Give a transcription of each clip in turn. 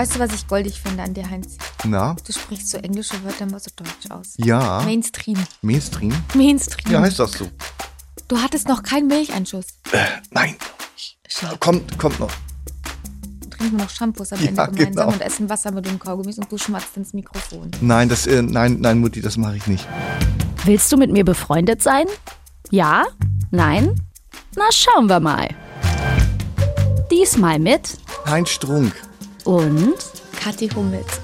Weißt du, was ich goldig finde an dir, Heinz? Na? Du sprichst so englische Wörter immer so deutsch aus. Ja. Mainstream. Mainstream? Mainstream. Ja, heißt das so. Du hattest noch keinen Milcheinschuss. Äh, nein. Schade. Kommt, kommt noch. Trinken wir noch Shampoos am Ja, Ende gemeinsam genau. und essen Wasser mit dem Kaugummis und du schmatzt ins Mikrofon. Nein, das, äh, nein, nein, Mutti, das mache ich nicht. Willst du mit mir befreundet sein? Ja? Nein? Na, schauen wir mal. Diesmal mit Heinz Strunk. Und Kathi Hummels.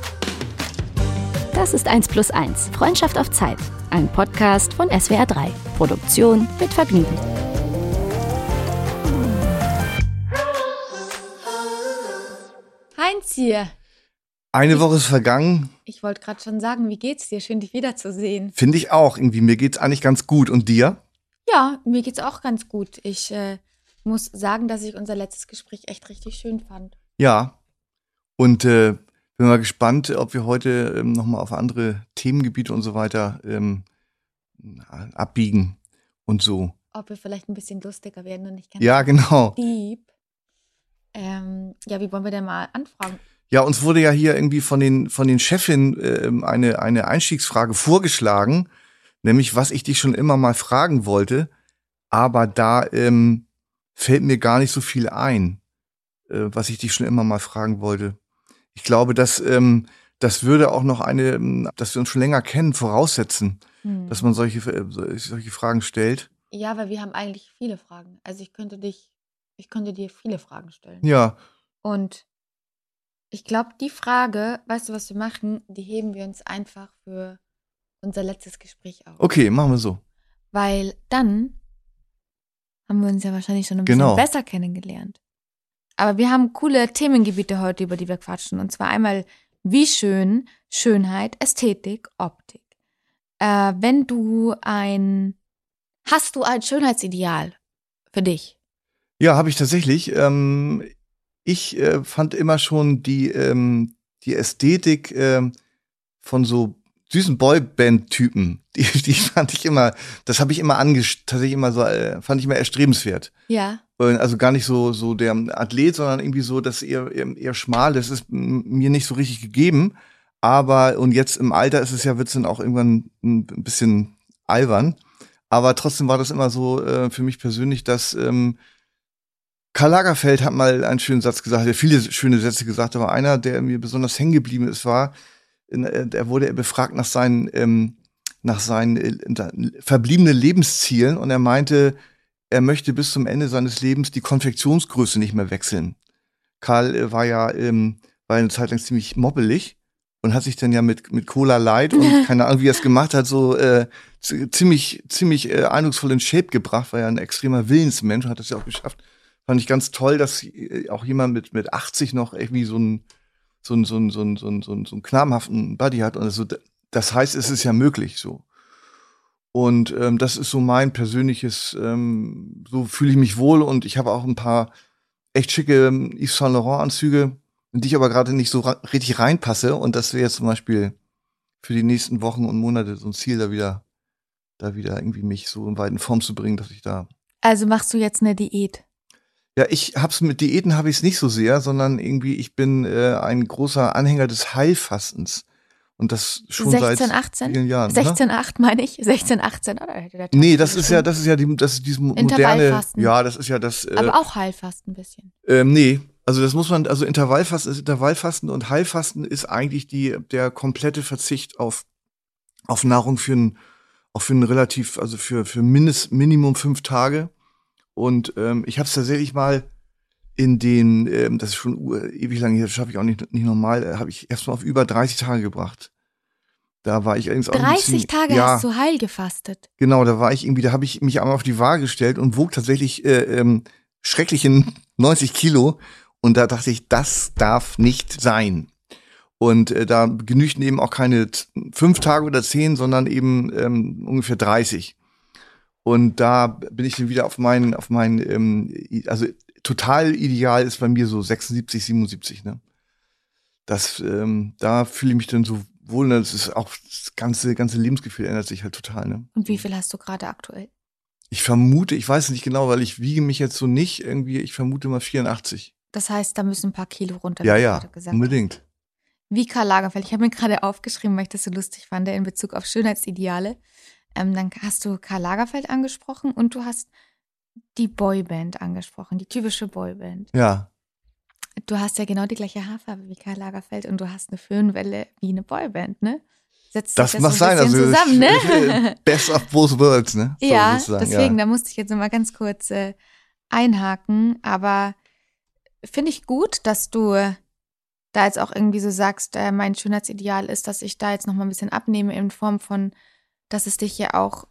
das ist 1 plus 1. Freundschaft auf Zeit. Ein Podcast von SWR 3. Produktion mit Vergnügen. Heinz hier. Eine Woche ist vergangen. Ich wollte gerade schon sagen, wie geht's dir? Schön, dich wiederzusehen. Finde ich auch irgendwie. Mir geht's eigentlich ganz gut. Und dir? Ja, mir geht's auch ganz gut. Ich äh, muss sagen, dass ich unser letztes Gespräch echt richtig schön fand. Ja. Und äh, bin mal gespannt, ob wir heute ähm, nochmal auf andere Themengebiete und so weiter ähm, abbiegen und so. Ob wir vielleicht ein bisschen lustiger werden und nicht ganz Ja, genau. deep. Ähm, ja, wie wollen wir denn mal anfragen? Ja, uns wurde ja hier irgendwie von den, von den Chefinnen ähm, eine, eine Einstiegsfrage vorgeschlagen, nämlich was ich dich schon immer mal fragen wollte, aber da ähm, fällt mir gar nicht so viel ein, äh, was ich dich schon immer mal fragen wollte. Ich glaube, dass ähm, das würde auch noch eine, ähm, dass wir uns schon länger kennen, voraussetzen, Hm. dass man solche, äh, solche Fragen stellt. Ja, weil wir haben eigentlich viele Fragen. Also ich könnte dich, ich könnte dir viele Fragen stellen. Ja, Und ich glaube, die Frage, weißt du, was wir machen, die heben wir uns einfach für unser letztes Gespräch auf. okay, machen wir so. Weil dann haben wir uns ja wahrscheinlich schon ein Genau. bisschen besser kennengelernt. Aber wir haben coole Themengebiete heute, über die wir quatschen. Und zwar einmal, wie schön, Schönheit, Ästhetik, Optik. Äh, wenn du ein, hast du ein Schönheitsideal für dich? Ja, habe ich tatsächlich. Ähm, ich äh, fand immer schon die, ähm, die Ästhetik ähm, von so süßen Boyband-Typen, die, die fand ich immer, das habe ich immer angesch tatsächlich immer so, äh, fand ich immer erstrebenswert. Ja. Also gar nicht so, so der Athlet, sondern irgendwie so, dass eher, eher, eher schmal, das ist mir nicht so richtig gegeben. Aber, und jetzt im Alter ist es ja, wird's dann auch irgendwann ein bisschen albern. Aber trotzdem war das immer so äh, für mich persönlich, dass ähm, Karl Lagerfeld hat mal einen schönen Satz gesagt, er hat viele schöne Sätze gesagt, aber einer, der mir besonders hängen geblieben ist, war, er wurde befragt nach seinen, ähm, nach seinen äh, verbliebenen Lebenszielen und er meinte, er möchte bis zum Ende seines Lebens die Konfektionsgröße nicht mehr wechseln. Karl äh, war ja ähm, war eine Zeit lang ziemlich mobbelig und hat sich dann ja mit mit Cola Light und keine Ahnung wie er es gemacht hat so äh, ziemlich ziemlich äh, eindrucksvoll in Shape gebracht, war ja ein extremer Willensmensch und hat das ja auch geschafft. Fand ich ganz toll, dass äh, auch jemand mit mit 80 noch irgendwie so ein so ein so so so so so einen knabenhaften Buddy hat und also das heißt, es ist ja möglich so. Und ähm, das ist so mein persönliches, ähm, so fühle ich mich wohl und ich habe auch ein paar echt schicke ähm, Yves Saint Laurent Anzüge, in die ich aber gerade nicht so richtig reinpasse. Und das wäre jetzt zum Beispiel für die nächsten Wochen und Monate so ein Ziel, da wieder, da wieder irgendwie mich so in weiten Form zu bringen, dass ich da. Also machst du jetzt eine Diät? Ja, ich hab's mit Diäten habe ich es nicht so sehr, sondern irgendwie ich bin äh, ein großer Anhänger des Heilfastens und das schon 16, seit 18? vielen Jahren. ne? 16, 8 meine ich? 16, 18, oder? Der Nee, das ist ja, das ist ja die, das ist dieses mo- moderne. Intervallfasten. Ja, das ist ja das. Äh, Aber auch Heilfasten ein bisschen. ähm, nee, also das muss man, also Intervallfasten ist Intervallfasten und Heilfasten ist eigentlich die der komplette Verzicht auf auf Nahrung für ein auch für ein relativ, also für für mindest Minimum fünf Tage. Und ähm, ich habe es tatsächlich mal in den, ähm, das ist schon ewig lang, hier schaffe ich auch nicht nicht normal, äh, habe ich erst mal auf über 30 Tage gebracht. Da war ich allerdings auch ein 30 bisschen, Tage ja, hast du heil gefastet. Genau, da war ich irgendwie, da habe ich mich einmal auf die Waage gestellt und wog tatsächlich äh, ähm, schrecklichen 90 Kilo. Und da dachte ich, das darf nicht sein. Und äh, da genügten eben auch keine fünf Tage oder zehn, sondern eben ähm, ungefähr 30. Und da bin ich dann wieder auf meinen, auf meinen, ähm, also total ideal ist bei mir so 76, 77, ne? Das, ähm, da fühle ich mich dann so wohl, ne? das ist auch das ganze, ganze Lebensgefühl ändert sich halt total, ne? Und wie viel hast du gerade aktuell? Ich vermute, ich weiß es nicht genau, weil ich wiege mich jetzt so nicht irgendwie, ich vermute mal 84. Das heißt, da müssen ein paar Kilo runter. Ja, ja, unbedingt. hast. wie Karl Lagerfeld. Ich habe mir gerade aufgeschrieben, weil ich das so lustig fand, in Bezug auf Schönheitsideale. Ähm, dann hast du Karl Lagerfeld angesprochen und du hast die Boyband angesprochen, die typische Boyband. Ja. Du hast ja genau die gleiche Haarfarbe wie Karl Lagerfeld und du hast eine Föhnwelle wie eine Boyband, ne? Setzt das mag so sein, also zusammen, ne? Best of both worlds, ne? So ja, deswegen, ja. da musste ich jetzt mal ganz kurz äh, einhaken, aber finde ich gut, dass du da jetzt auch irgendwie so sagst, äh, mein Schönheitsideal ist, dass ich da jetzt noch mal ein bisschen abnehme in Form von, dass es dich ja auch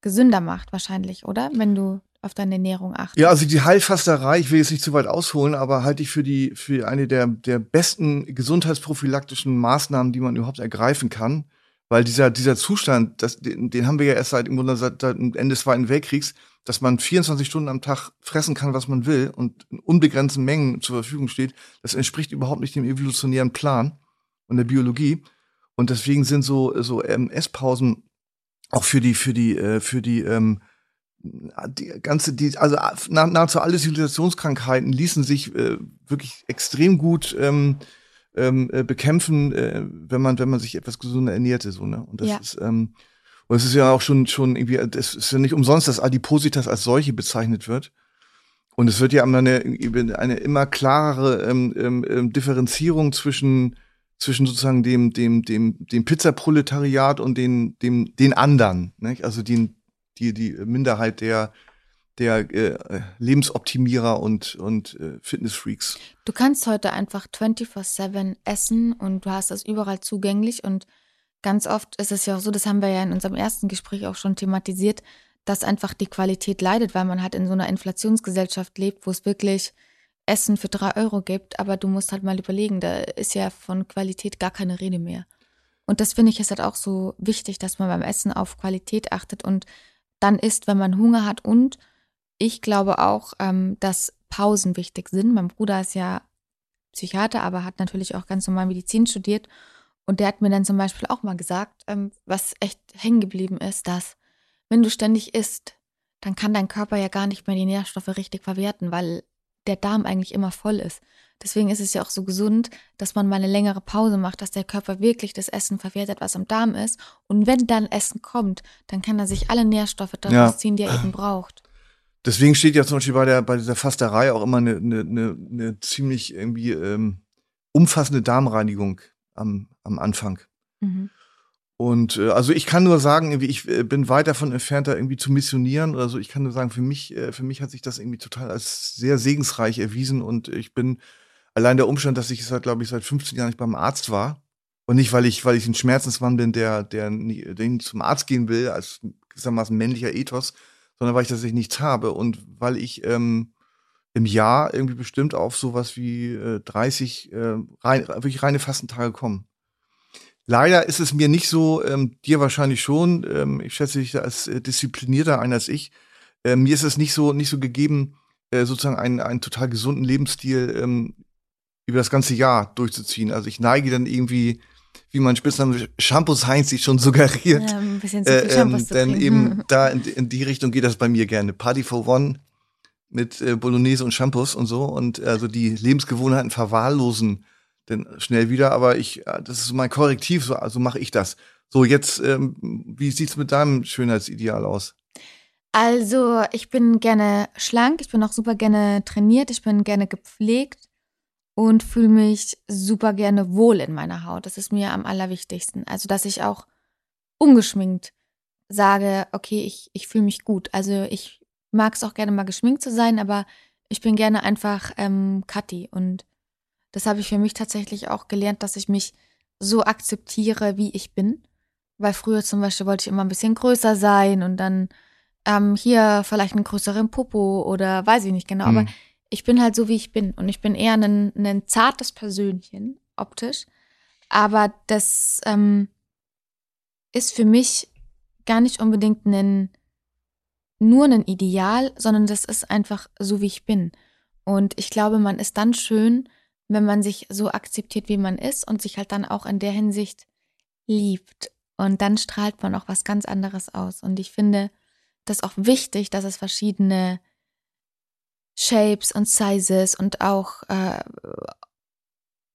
gesünder macht wahrscheinlich, oder? Wenn du auf deine Ernährung achtest. Ja, also die Heilfasterei, ich will jetzt nicht zu weit ausholen, aber halte ich für die für eine der der besten gesundheitsprophylaktischen Maßnahmen, die man überhaupt ergreifen kann, weil dieser dieser Zustand, das, den, den haben wir ja erst seit im Grunde seit, Ende des Zweiten Weltkriegs, dass man 24 Stunden am Tag fressen kann, was man will und in unbegrenzten Mengen zur Verfügung steht, das entspricht überhaupt nicht dem evolutionären Plan und der Biologie. Und deswegen sind so, so ähm, Esspausen auch für die, für die, äh, für die, ähm, die ganze, die, also nah, nahezu alle Zivilisationskrankheiten ließen sich äh, wirklich extrem gut ähm, ähm, äh, bekämpfen, äh, wenn man, wenn man sich etwas gesunder ernährte, so, ne? Und das ja. ist, ähm, und es ist ja auch schon, schon irgendwie, es ist ja nicht umsonst, dass Adipositas als solche bezeichnet wird. Und es wird ja eine, eine immer klarere ähm, ähm, ähm, Differenzierung zwischen, zwischen sozusagen dem, dem, dem, dem Pizzaproletariat und den, dem, den anderen, nicht? also die, die, die Minderheit der, der äh, Lebensoptimierer und, und äh, Fitnessfreaks. Du kannst heute einfach 24-7 essen und du hast das überall zugänglich und ganz oft ist es ja auch so, das haben wir ja in unserem ersten Gespräch auch schon thematisiert, dass einfach die Qualität leidet, weil man halt in so einer Inflationsgesellschaft lebt, wo es wirklich Essen für drei Euro gibt, aber du musst halt mal überlegen, da ist ja von Qualität gar keine Rede mehr. Und das finde ich ist halt auch so wichtig, dass man beim Essen auf Qualität achtet und dann isst, wenn man Hunger hat. Und ich glaube auch, ähm, dass Pausen wichtig sind. Mein Bruder ist ja Psychiater, aber hat natürlich auch ganz normal Medizin studiert. Und der hat mir dann zum Beispiel auch mal gesagt, ähm, was echt hängen geblieben ist, dass wenn du ständig isst, dann kann dein Körper ja gar nicht mehr die Nährstoffe richtig verwerten, weil der Darm eigentlich immer voll ist. Deswegen ist es ja auch so gesund, dass man mal eine längere Pause macht, dass der Körper wirklich das Essen verwertet, was im Darm ist. Und wenn dann Essen kommt, dann kann er sich alle Nährstoffe daraus ja. ziehen, die er eben braucht. Deswegen steht ja zum Beispiel bei der bei dieser Fasterei auch immer eine, eine, eine, eine ziemlich irgendwie ähm, umfassende Darmreinigung am, am Anfang. Mhm. Und äh, also ich kann nur sagen, irgendwie, ich äh, bin weit davon entfernt, da irgendwie zu missionieren oder so. Ich kann nur sagen, für mich, äh, für mich hat sich das irgendwie total als sehr segensreich erwiesen und ich bin allein der Umstand, dass ich seit, glaube ich, seit 15 Jahren nicht beim Arzt war und nicht, weil ich, weil ich ein Schmerzensmann bin, der, der, nie, der zum Arzt gehen will, als gewissermaßen männlicher Ethos, sondern weil ich tatsächlich nichts habe und weil ich ähm, im Jahr irgendwie bestimmt auf sowas wie äh, 30 äh, rein, wirklich reine Fastentage kommen. Leider ist es mir nicht so, ähm, dir wahrscheinlich schon, ähm, ich schätze dich als äh, disziplinierter ein als ich, äh, mir ist es nicht so, nicht so gegeben, äh, sozusagen einen, einen total gesunden Lebensstil ähm, über das ganze Jahr durchzuziehen. Also ich neige dann irgendwie, wie mein Spitzname Shampoos Heinz sich schon suggeriert. Ja, ein bisschen zu viel äh, ähm, Denn eben da in, in, die Richtung geht das bei mir gerne. Party for One mit äh, Bolognese und Shampoos und so und also die Lebensgewohnheiten verwahrlosen denn schnell wieder, aber ich, äh, das ist mein Korrektiv, so also mache ich das. So, jetzt, ähm, wie sieht's mit deinem Schönheitsideal aus? Also, ich bin gerne schlank, ich bin auch super gerne trainiert, ich bin gerne gepflegt und fühle mich super gerne wohl in meiner Haut. Das ist mir am allerwichtigsten. Also, dass ich auch ungeschminkt sage, okay, ich, ich fühle mich gut. Also, ich mag es auch gerne mal geschminkt zu sein, aber ich bin gerne einfach ähm, Kathi. Und das habe ich für mich tatsächlich auch gelernt, dass ich mich so akzeptiere, wie ich bin. Weil früher zum Beispiel wollte ich immer ein bisschen größer sein und dann ähm, hier vielleicht einen größeren Popo oder weiß ich nicht genau. Mhm. Aber ich bin halt so, wie ich bin. Und ich bin eher ein, ein zartes Persönchen, optisch. Aber das ähm, ist für mich gar nicht unbedingt ein nur ein Ideal, sondern das ist einfach so, wie ich bin. Und ich glaube, man ist dann schön, wenn man sich so akzeptiert, wie man ist und sich halt dann auch in der Hinsicht liebt. Und dann strahlt man auch was ganz anderes aus. Und ich finde das auch wichtig, dass es verschiedene Shapes und Sizes und auch äh,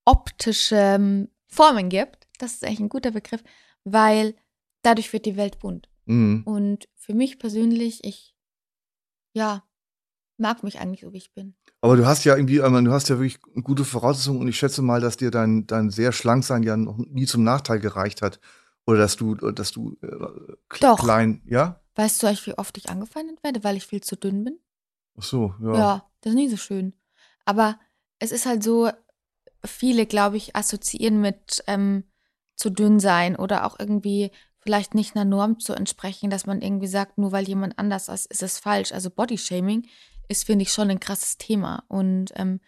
optische Formen gibt. Das ist eigentlich ein guter Begriff, weil dadurch wird die Welt bunt. Mhm. Und für mich persönlich, ich, ja, mag mich eigentlich so, wie ich bin. Aber du hast ja irgendwie, meine, du hast ja wirklich gute Voraussetzungen und ich schätze mal, dass dir dein, dein sehr schlank sein ja noch nie zum Nachteil gereicht hat. Oder dass du, dass du äh, Doch. klein, ja? Weißt du eigentlich, wie oft ich angefeindet werde, weil ich viel zu dünn bin? Ach so, ja. Ja, das ist nie so schön. Aber es ist halt so, viele, glaube ich, assoziieren mit ähm, zu dünn sein oder auch irgendwie vielleicht nicht einer Norm zu entsprechen, dass man irgendwie sagt, nur weil jemand anders ist, ist es falsch. Also Bodyshaming ist, finde ich, schon ein krasses Thema. Und ähm,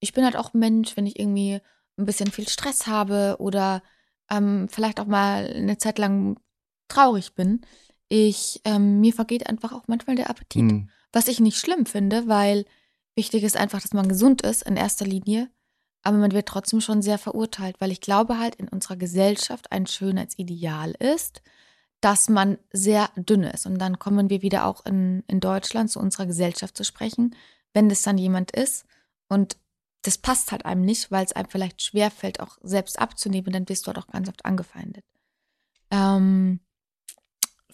ich bin halt auch Mensch, wenn ich irgendwie ein bisschen viel Stress habe oder ähm, vielleicht auch mal eine Zeit lang traurig bin, ich, ähm, mir vergeht einfach auch manchmal der Appetit. Hm. Was ich nicht schlimm finde, weil wichtig ist einfach, dass man gesund ist in erster Linie. Aber man wird trotzdem schon sehr verurteilt, weil ich glaube halt in unserer Gesellschaft ein Schönheitsideal ist, dass man sehr dünn ist. Und dann kommen wir wieder auch in, in Deutschland zu unserer Gesellschaft zu sprechen, wenn das dann jemand ist. Und das passt halt einem nicht, weil es einem vielleicht schwerfällt, auch selbst abzunehmen, dann wirst du halt auch ganz oft angefeindet. Ähm,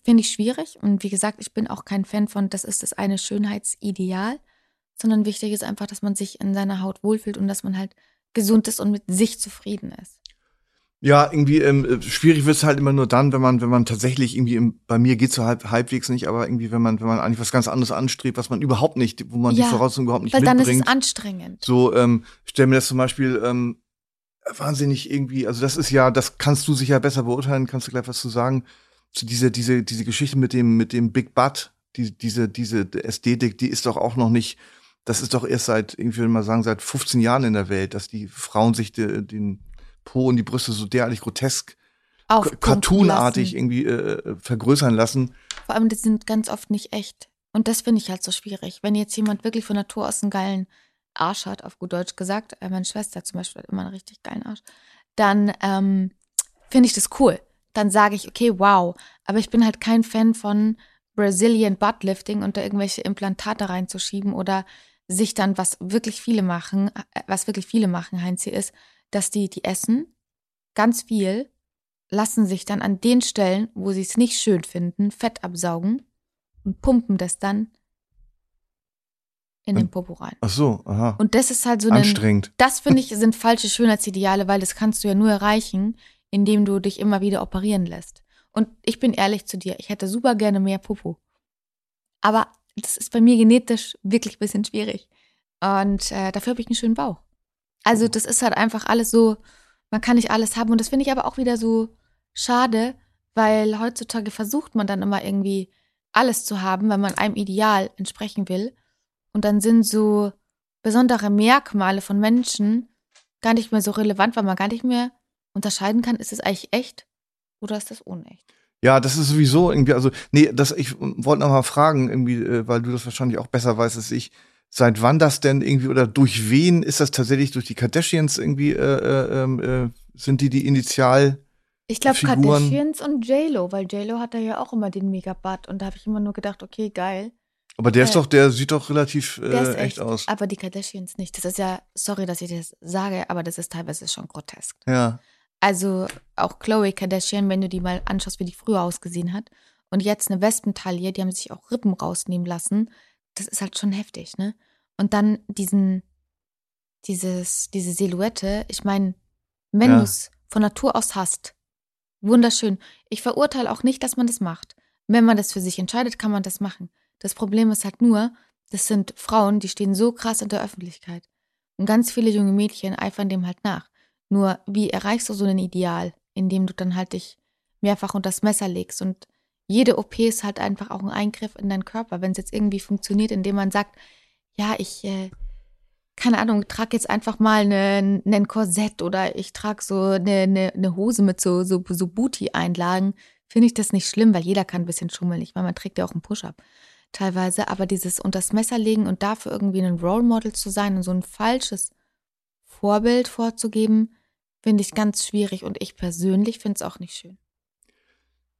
Finde ich schwierig. Und wie gesagt, ich bin auch kein Fan von, das ist das eine Schönheitsideal, sondern wichtig ist einfach, dass man sich in seiner Haut wohlfühlt und dass man halt gesund ist und mit sich zufrieden ist. Ja, irgendwie ähm, äh, schwierig wird's halt immer nur dann, wenn man, wenn man tatsächlich irgendwie im, bei mir geht's so halb, halbwegs nicht, aber irgendwie, wenn man, wenn man eigentlich was ganz anderes anstrebt, was man überhaupt nicht, wo man Ja, die Voraussetzungen überhaupt nicht Weil dann ist mitbringt. es anstrengend. So, ähm, stell mir das zum Beispiel ähm, wahnsinnig irgendwie, also das ist ja, das kannst du sicher besser beurteilen, kannst du gleich was zu sagen. Zu diese, diese, diese Geschichte mit dem, mit dem Big Butt, die, diese, diese Ästhetik, die ist doch auch noch nicht, das ist doch erst seit, irgendwie würde mal sagen, seit 15 Jahren in der Welt, dass die Frauen sich de, den Po und die Brüste so derartig grotesk, cartoonartig irgendwie äh, vergrößern lassen. Vor allem, die sind ganz oft nicht echt. Und das finde ich halt so schwierig. Wenn jetzt jemand wirklich von Natur aus einen geilen Arsch hat, auf gut Deutsch gesagt, äh, meine Schwester zum Beispiel hat immer einen richtig geilen Arsch, dann ähm, finde ich das cool. Dann sage ich, okay, wow. Aber ich bin halt kein Fan von Brazilian Buttlifting und da irgendwelche Implantate reinzuschieben oder sich dann, was wirklich viele machen, äh, was wirklich viele machen, Heinzi, ist, dass die, die essen ganz viel, lassen sich dann an den Stellen, wo sie es nicht schön finden, Fett absaugen und pumpen das dann in den Popo rein. Ach so, aha. Und das ist halt so ein, Anstrengend. das finde ich sind falsche Schönheitsideale, weil das kannst du ja nur erreichen, indem du dich immer wieder operieren lässt. Und ich bin ehrlich zu dir, ich hätte super gerne mehr Popo. Aber das ist bei mir genetisch wirklich ein bisschen schwierig. Und äh, dafür habe ich einen schönen Bauch. Also das ist halt einfach alles so, man kann nicht alles haben. Und das finde ich aber auch wieder so schade, weil heutzutage versucht man dann immer irgendwie alles zu haben, weil man einem Ideal entsprechen will. Und dann sind so besondere Merkmale von Menschen gar nicht mehr so relevant, weil man gar nicht mehr unterscheiden kann, ist es eigentlich echt oder ist das unecht? Ja, das ist sowieso irgendwie, also, nee, das, ich wollte noch mal fragen, irgendwie, äh, weil du das wahrscheinlich auch besser weißt als ich, seit wann das denn irgendwie oder durch wen ist das tatsächlich durch die Kardashians irgendwie, äh, äh, ähm, äh, sind die die Initial? Ich glaube. Kardashians und J-Lo, weil J-Lo hat da ja auch immer den Megabutt und da habe ich immer nur gedacht, okay, geil. Aber der ist Äh, doch, der sieht doch relativ äh, ist echt aus. Aber die Kardashians nicht. Das ist ja, sorry, dass ich das sage, aber das ist teilweise schon grotesk. Ja. Also auch Chloe Kardashian, wenn du die mal anschaust, wie die früher ausgesehen hat. Und jetzt eine Wespentaille, die haben sich auch Rippen rausnehmen lassen. Das ist halt schon heftig, ne? Und dann diesen, dieses, diese Silhouette. Ich meine, wenn Ja. du es von Natur aus hast, wunderschön. Ich verurteile auch nicht, dass man das macht. Wenn man das für sich entscheidet, kann man das machen. Das Problem ist halt nur, das sind Frauen, die stehen so krass in der Öffentlichkeit. Und ganz viele junge Mädchen eifern dem halt nach. Nur, wie erreichst du so ein Ideal, indem du dann halt dich mehrfach unter das Messer legst? Und jede OP ist halt einfach auch ein Eingriff in deinen Körper. Wenn es jetzt irgendwie funktioniert, indem man sagt, ja, ich, äh, keine Ahnung, trage jetzt einfach mal ein Korsett oder ich trage so eine, eine, eine Hose mit so, so, so Booty-Einlagen, finde ich das nicht schlimm, weil jeder kann ein bisschen schummeln. Ich meine, man trägt ja auch einen Push-Up teilweise, aber dieses unters Messer legen und dafür irgendwie ein Role Model zu sein und so ein falsches Vorbild vorzugeben, finde ich ganz schwierig und ich persönlich finde es auch nicht schön.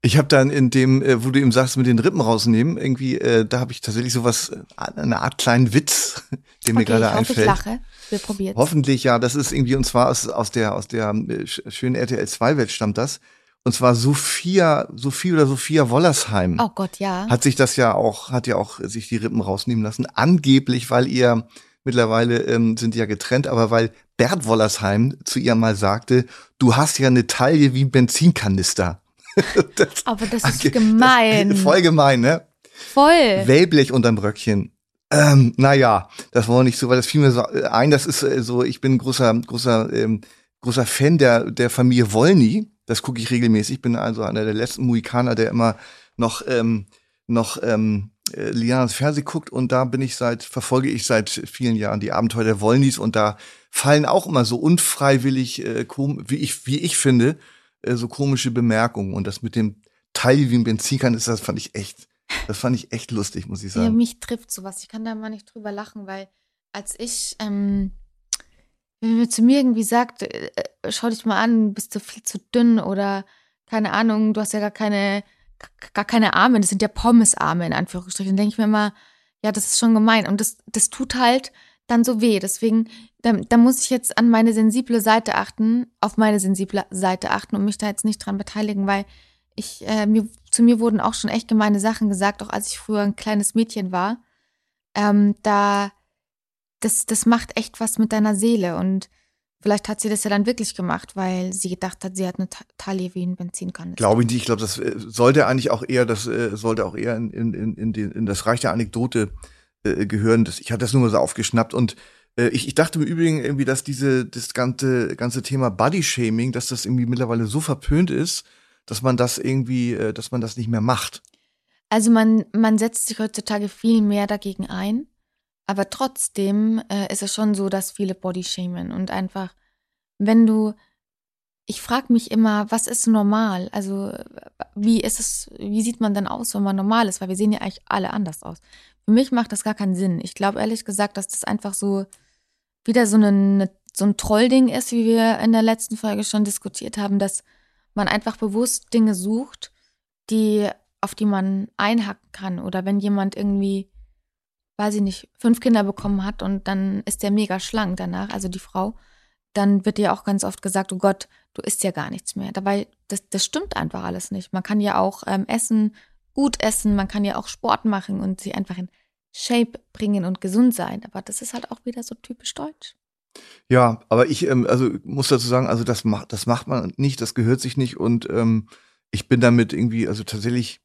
Ich habe dann in dem, äh, wo du eben sagst, mit den Rippen rausnehmen, irgendwie, äh, da habe ich tatsächlich sowas, äh, eine Art kleinen Witz, mir Okay, gerade ich hoffe, einfällt. Ich lache. Wir probieren. Hoffentlich, ja, das ist irgendwie, und zwar aus, aus der, aus der äh, sch- schönen RTL 2 Welt stammt das. Und zwar Sophia, Sophie oder Sophia Wollersheim Oh Gott, ja. hat sich das ja auch, hat ja auch sich die Rippen rausnehmen lassen. Angeblich, weil ihr, mittlerweile ähm, sind die ja getrennt, aber weil Bert Wollersheim zu ihr mal sagte, du hast ja eine Taille wie ein Benzinkanister. das, Aber das ist Okay, gemein. Das, voll gemein, ne? Voll. Wellblech unterm Röckchen. Ähm, naja, das war nicht so, weil das fiel mir so ein, das ist äh, so, ich bin ein großer, großer, ähm, großer Fan der, der Familie Wollny. Das gucke ich regelmäßig. Ich bin also einer der letzten Muikaner, der immer noch, ähm, noch ähm, äh, Lianas Fernseh guckt und da bin ich seit, verfolge ich seit vielen Jahren die Abenteuer der Wollnys und da fallen auch immer so unfreiwillig, äh, kom wie ich, wie ich finde, äh, so komische Bemerkungen. Und das mit dem Teil wie ein Benzinkanister, das fand ich echt, das fand ich echt lustig, muss ich Ja, sagen. mich trifft sowas. Ich kann da mal nicht drüber lachen, weil als ich, ähm, wenn mir zu mir irgendwie sagt, äh, äh, schau dich mal an, bist du viel zu dünn oder keine Ahnung, du hast ja gar keine, gar keine Arme, das sind ja Pommesarme in Anführungsstrichen, dann denke ich mir immer, ja, das ist schon gemein und das, das tut halt dann so weh. Deswegen, da, da muss ich jetzt an meine sensible Seite achten, auf meine sensible Seite achten und mich da jetzt nicht dran beteiligen, weil ich, äh, mir, zu mir wurden auch schon echt gemeine Sachen gesagt, auch als ich früher ein kleines Mädchen war. Ähm, da, das, das macht echt was mit deiner Seele und vielleicht hat sie das ja dann wirklich gemacht, weil sie gedacht hat, sie hat eine Ta- Taille wie ein Benzinkanister. Glaube ich nicht. Ich glaube, das äh, sollte eigentlich auch eher, das äh, sollte auch eher in, in, in, in das Reich der Anekdote äh, gehören. Das, ich hatte das nur mal so aufgeschnappt und äh, ich, ich dachte im Übrigen irgendwie, dass diese das ganze ganze Thema Body-Shaming, dass das irgendwie mittlerweile so verpönt ist, dass man das irgendwie, äh, dass man das nicht mehr macht. Also man, man setzt sich heutzutage viel mehr dagegen ein, aber trotzdem äh, ist es schon so, dass viele Bodyshamen und einfach, wenn du, ich frage mich immer, was ist normal? Also wie ist es, wie sieht man denn aus, wenn man normal ist? Weil wir sehen ja eigentlich alle anders aus. Für mich macht das gar keinen Sinn. Ich glaube ehrlich gesagt, dass das einfach so wieder so, eine, so ein Trollding ist, wie wir in der letzten Folge schon diskutiert haben, dass man einfach bewusst Dinge sucht, die auf die man einhacken kann. Oder wenn jemand irgendwie, weiß ich nicht, fünf Kinder bekommen hat und dann ist der mega schlank danach, also die Frau, dann wird ihr auch ganz oft gesagt, oh Gott, du isst ja gar nichts mehr. Dabei, das, das stimmt einfach alles nicht. Man kann ja auch ähm, essen, gut essen, man kann ja auch Sport machen und sie einfach in Shape bringen und gesund sein. Aber das ist halt auch wieder so typisch deutsch. Ja, aber ich ähm, also muss dazu sagen, also das macht das macht man nicht, das gehört sich nicht und ähm, ich bin damit irgendwie, also tatsächlich,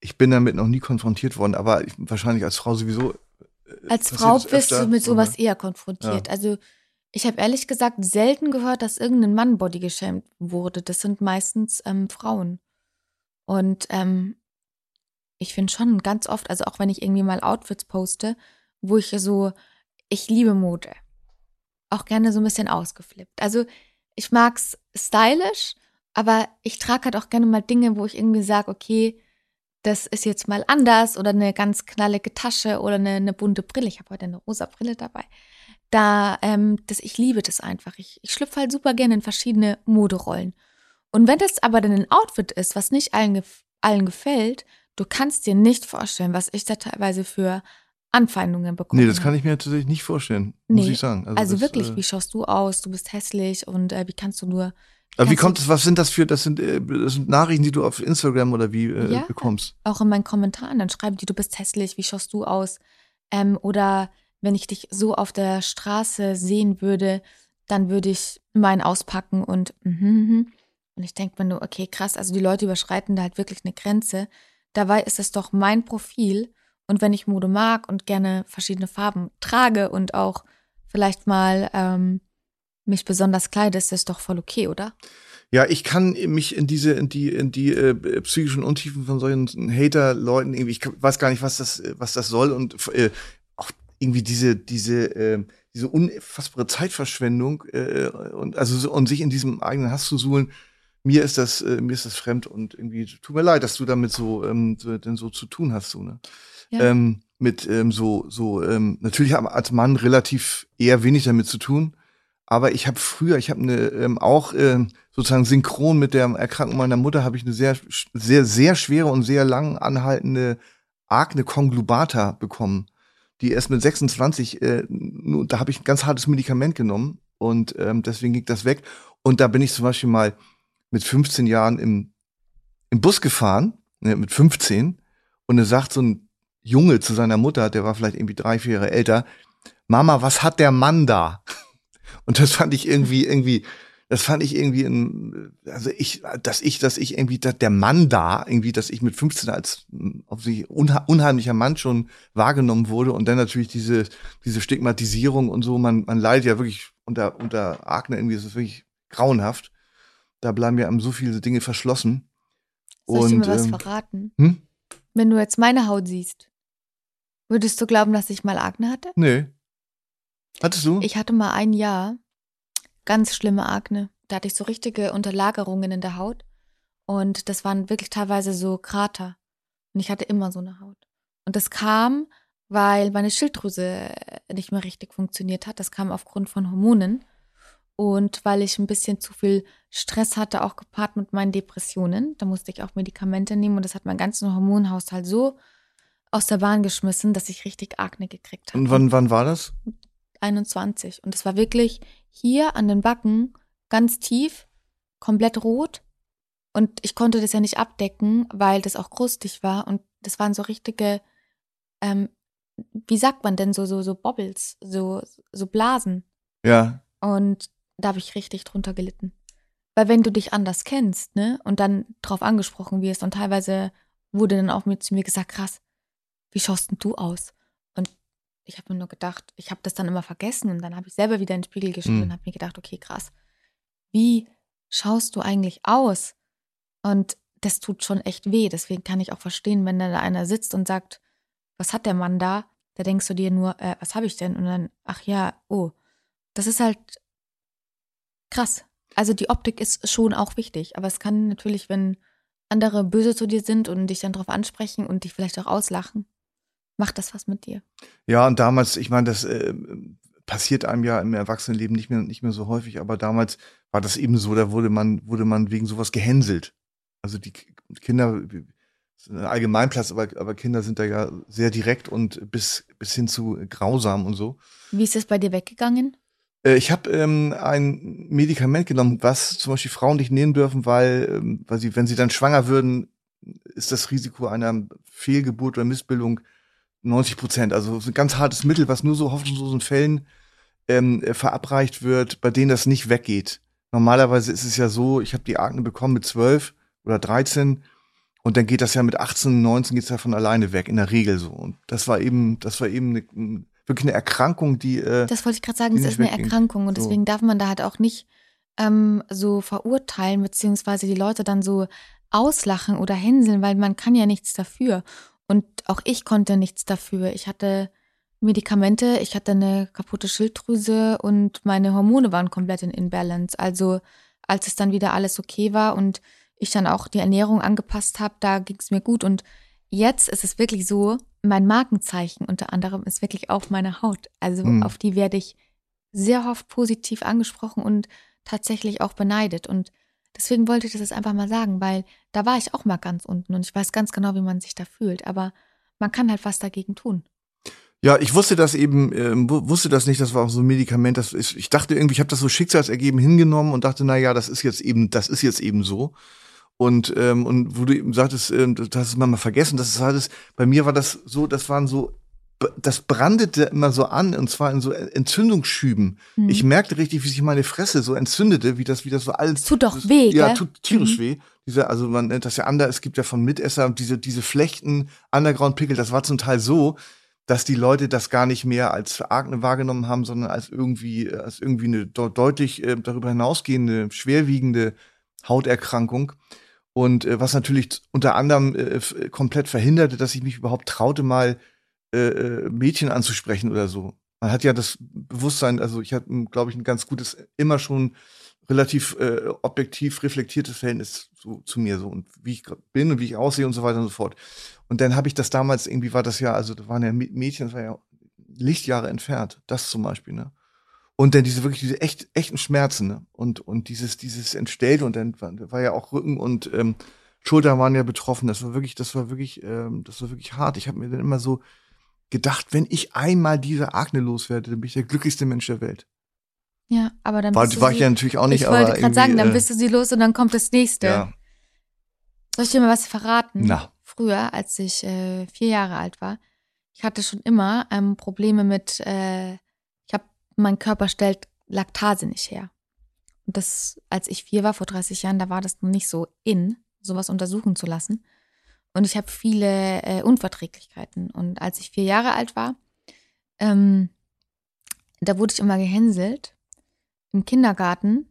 ich bin damit noch nie konfrontiert worden, aber ich, wahrscheinlich als Frau sowieso. äh, Als Frau bist öfter, du mit so, sowas ne? eher konfrontiert. Also ich habe ehrlich gesagt selten gehört, dass irgendein Mann Body geschämt wurde. Das sind meistens ähm, Frauen. Und ähm, ich finde schon ganz oft, also auch wenn ich irgendwie mal Outfits poste, wo ich so, ich liebe Mode. Auch gerne so ein bisschen ausgeflippt. Also ich mag's stylisch, aber ich trage halt auch gerne mal Dinge, wo ich irgendwie sage, okay, das ist jetzt mal anders oder eine ganz knallige Tasche oder eine, eine bunte Brille. Ich habe heute eine rosa Brille dabei. Da, ähm, das, ich liebe das einfach. Ich, ich schlüpfe halt super gerne in verschiedene Moderollen. Und wenn das aber dann ein Outfit ist, was nicht allen, allen gefällt, du kannst dir nicht vorstellen, was ich da teilweise für Anfeindungen bekomme. Nee, das kann ich mir tatsächlich nicht vorstellen, muss Nee, ich sagen. Also, das, wirklich, äh, wie schaust du aus? Du bist hässlich und äh, wie kannst du nur. aber wie kommt es, was sind das für, das sind, äh, das sind Nachrichten, die du auf Instagram oder wie äh, Ja. bekommst? auch in meinen Kommentaren, dann schreiben die, du bist hässlich, wie schaust du aus? Ähm, oder wenn ich dich so auf der Straße sehen würde, dann würde ich meinen auspacken und mhm, mhm. und ich denke mir nur, okay, krass, also die Leute überschreiten da halt wirklich eine Grenze. Dabei ist es doch mein Profil und wenn ich Mode mag und gerne verschiedene Farben trage und auch vielleicht mal ähm, mich besonders kleide, ist das doch voll okay, oder? Ja, ich kann mich in diese, in die, in die äh, psychischen Untiefen von solchen Hater-Leuten irgendwie, ich weiß gar nicht, was das, was das soll und äh, irgendwie diese, diese, äh, diese unfassbare Zeitverschwendung äh, und also so, und sich in diesem eigenen Hass zu suhlen. Mir ist das, äh, mir ist das fremd und irgendwie tut mir leid, dass du damit so, ähm, so, denn so zu tun hast, so ne. Ja. Ähm, mit ähm, so, so ähm, natürlich haben als Mann relativ eher wenig damit zu tun, Aber ich habe früher, ich habe eine ähm, auch äh, sozusagen synchron mit der Erkrankung meiner Mutter habe ich eine sehr sehr sehr schwere und sehr lang anhaltende Akne conglobata bekommen. Die erst mit 26, äh, da habe ich ein ganz hartes Medikament genommen und ähm, deswegen ging das weg. Und da bin ich zum Beispiel mal mit 15 Jahren im, im Bus gefahren, ne, mit 15, und da sagt so ein Junge zu seiner Mutter, der war vielleicht irgendwie drei, vier Jahre älter, Mama, was hat der Mann da? Und das fand ich irgendwie, irgendwie, das fand ich irgendwie, in, also ich, dass ich, dass ich irgendwie, dass der Mann da, irgendwie, dass ich mit 15 als auf sich unheimlicher Mann schon wahrgenommen wurde und dann natürlich diese, diese Stigmatisierung und so, man, man leidet ja wirklich unter, unter Akne irgendwie, ist es wirklich grauenhaft. Da bleiben ja einem so viele Dinge verschlossen. Soll ich dir mal was ähm, verraten? Hm? Wenn du jetzt meine Haut siehst, würdest du glauben, dass ich mal Akne hatte? Nee. Hattest du? Ich hatte mal ein Jahr ganz schlimme Akne. Da hatte ich so richtige Unterlagerungen in der Haut. Und das waren wirklich teilweise so Krater. Und ich hatte immer so eine Haut. Und das kam, weil meine Schilddrüse nicht mehr richtig funktioniert hat. Das kam aufgrund von Hormonen. Und weil ich ein bisschen zu viel Stress hatte, auch gepaart mit meinen Depressionen. Da musste ich auch Medikamente nehmen und das hat meinen ganzen Hormonhaushalt so aus der Bahn geschmissen, dass ich richtig Akne gekriegt habe. Und wann, wann war das? 21. Und es war wirklich hier an den Backen ganz tief, komplett rot. Und ich konnte das ja nicht abdecken, weil das auch krustig war. Und das waren so richtige, ähm, wie sagt man denn, so, so, so Bobbles, so, so Blasen. Ja. Und da habe ich richtig drunter gelitten. Weil wenn du dich anders kennst, ne, und dann drauf angesprochen wirst und teilweise wurde dann auch mit zu mir gesagt, krass, wie schaust denn du aus? Ich habe mir nur gedacht, ich habe das dann immer vergessen und dann habe ich selber wieder in den Spiegel geschaut mhm. und habe mir gedacht, okay, krass, wie schaust du eigentlich aus? Und das tut schon echt weh. Deswegen kann ich auch verstehen, wenn da einer sitzt und sagt, was hat der Mann da? Da denkst du dir nur, äh, was habe ich denn? Und dann, ach ja, oh, das ist halt krass. Also die Optik ist schon auch wichtig, aber es kann natürlich, wenn andere böse zu dir sind und dich dann darauf ansprechen und dich vielleicht auch auslachen, macht das was mit dir. Ja, und damals, ich meine, das äh, passiert einem ja im Erwachsenenleben nicht mehr, nicht mehr so häufig, aber damals war das eben so, da wurde man, wurde man wegen sowas gehänselt. Also die Kinder, das ist ein Allgemeinplatz, aber, aber Kinder sind da ja sehr direkt und bis, bis hin zu grausam und so. Wie ist es bei dir weggegangen? Äh, ich habe ähm, ein Medikament genommen, was zum Beispiel Frauen nicht nehmen dürfen, weil, ähm, weil sie, wenn sie dann schwanger würden, ist das Risiko einer Fehlgeburt oder Missbildung 90 Prozent. Also ein ganz hartes Mittel, was nur so hoffnungslosen Fällen ähm, äh, verabreicht wird, bei denen das nicht weggeht. Normalerweise ist es ja so, ich habe die Akne bekommen mit 12 oder 13 und dann geht das ja mit 18, 19 geht's ja von alleine weg, in der Regel so. Und das war eben, das war eben eine, wirklich eine Erkrankung, die. Äh, das wollte ich gerade sagen, es ist eine wegging. Erkrankung und so. deswegen darf man da halt auch nicht ähm, so verurteilen, beziehungsweise die Leute dann so auslachen oder hänseln, weil man kann ja nichts dafür. Auch ich konnte nichts dafür. Ich hatte Medikamente, ich hatte eine kaputte Schilddrüse und meine Hormone waren komplett in Imbalance. Also als es dann wieder alles okay war und ich dann auch die Ernährung angepasst habe, da ging es mir gut. Und jetzt ist es wirklich so, mein Markenzeichen unter anderem ist wirklich auf meiner Haut. Also mhm. auf die werde ich sehr oft positiv angesprochen und tatsächlich auch beneidet. Und deswegen wollte ich das jetzt einfach mal sagen, weil da war ich auch mal ganz unten und ich weiß ganz genau, wie man sich da fühlt. Aber man kann halt was dagegen tun. Ja, ich wusste das eben, äh, wusste das nicht, das war auch so ein Medikament, das ist, ich dachte irgendwie, ich habe das so schicksalsergeben hingenommen und dachte, na ja, das ist jetzt eben, das ist jetzt eben so. Und, ähm, und wo du eben sagtest, ähm, das hast du mal vergessen, das ist alles, bei mir war das so, das waren so, das brandete immer so an, und zwar in so Entzündungsschüben. Mhm. Ich merkte richtig, wie sich meine Fresse so entzündete, wie das, wie das so alles. Tut doch das, weh, Ja, tut tierisch mhm. weh. Diese, also man nennt das ja anders, es gibt ja von Mitesser diese, diese Flechten, Underground-Pickel, das war zum Teil so, dass die Leute das gar nicht mehr als Akne wahrgenommen haben, sondern als irgendwie, als irgendwie eine deutlich äh, darüber hinausgehende, schwerwiegende Hauterkrankung. Und äh, was natürlich unter anderem äh, komplett verhinderte, dass ich mich überhaupt traute, mal äh, äh, Mädchen anzusprechen oder so. Man hat ja das Bewusstsein, also ich hatte, glaube ich, ein ganz gutes, immer schon relativ äh, objektiv reflektiertes Verhältnis so, zu mir so und wie ich bin und wie ich aussehe und so weiter und so fort. Und dann habe ich das damals irgendwie war das ja, also da waren ja Mädchen, das war ja Lichtjahre entfernt, das zum Beispiel, ne? Und dann diese wirklich diese echt, echten Schmerzen ne? und und dieses dieses entstellte und dann war, ja auch Rücken und ähm, Schultern waren ja betroffen. Das war wirklich, das war wirklich, ähm, das war wirklich hart. Ich habe mir dann immer so gedacht, wenn ich einmal diese Akne loswerde, dann bin ich der glücklichste Mensch der Welt. Ja, aber dann War, bist du war sie, ich ja natürlich auch nicht, Ich wollte gerade sagen, dann irgendwie, bist du sie los und dann kommt das nächste. äh, ja. Soll ich dir mal was verraten? Na. Früher, als ich äh, vier Jahre alt war, ich hatte schon immer ähm, Probleme mit, äh, ich habe, mein Körper stellt Laktase nicht her. Und das, als ich vier war, vor 30 Jahren, da war das noch nicht so in, sowas untersuchen zu lassen. Und ich habe viele äh, Unverträglichkeiten. Und als ich vier Jahre alt war, ähm, da wurde ich immer gehänselt im Kindergarten.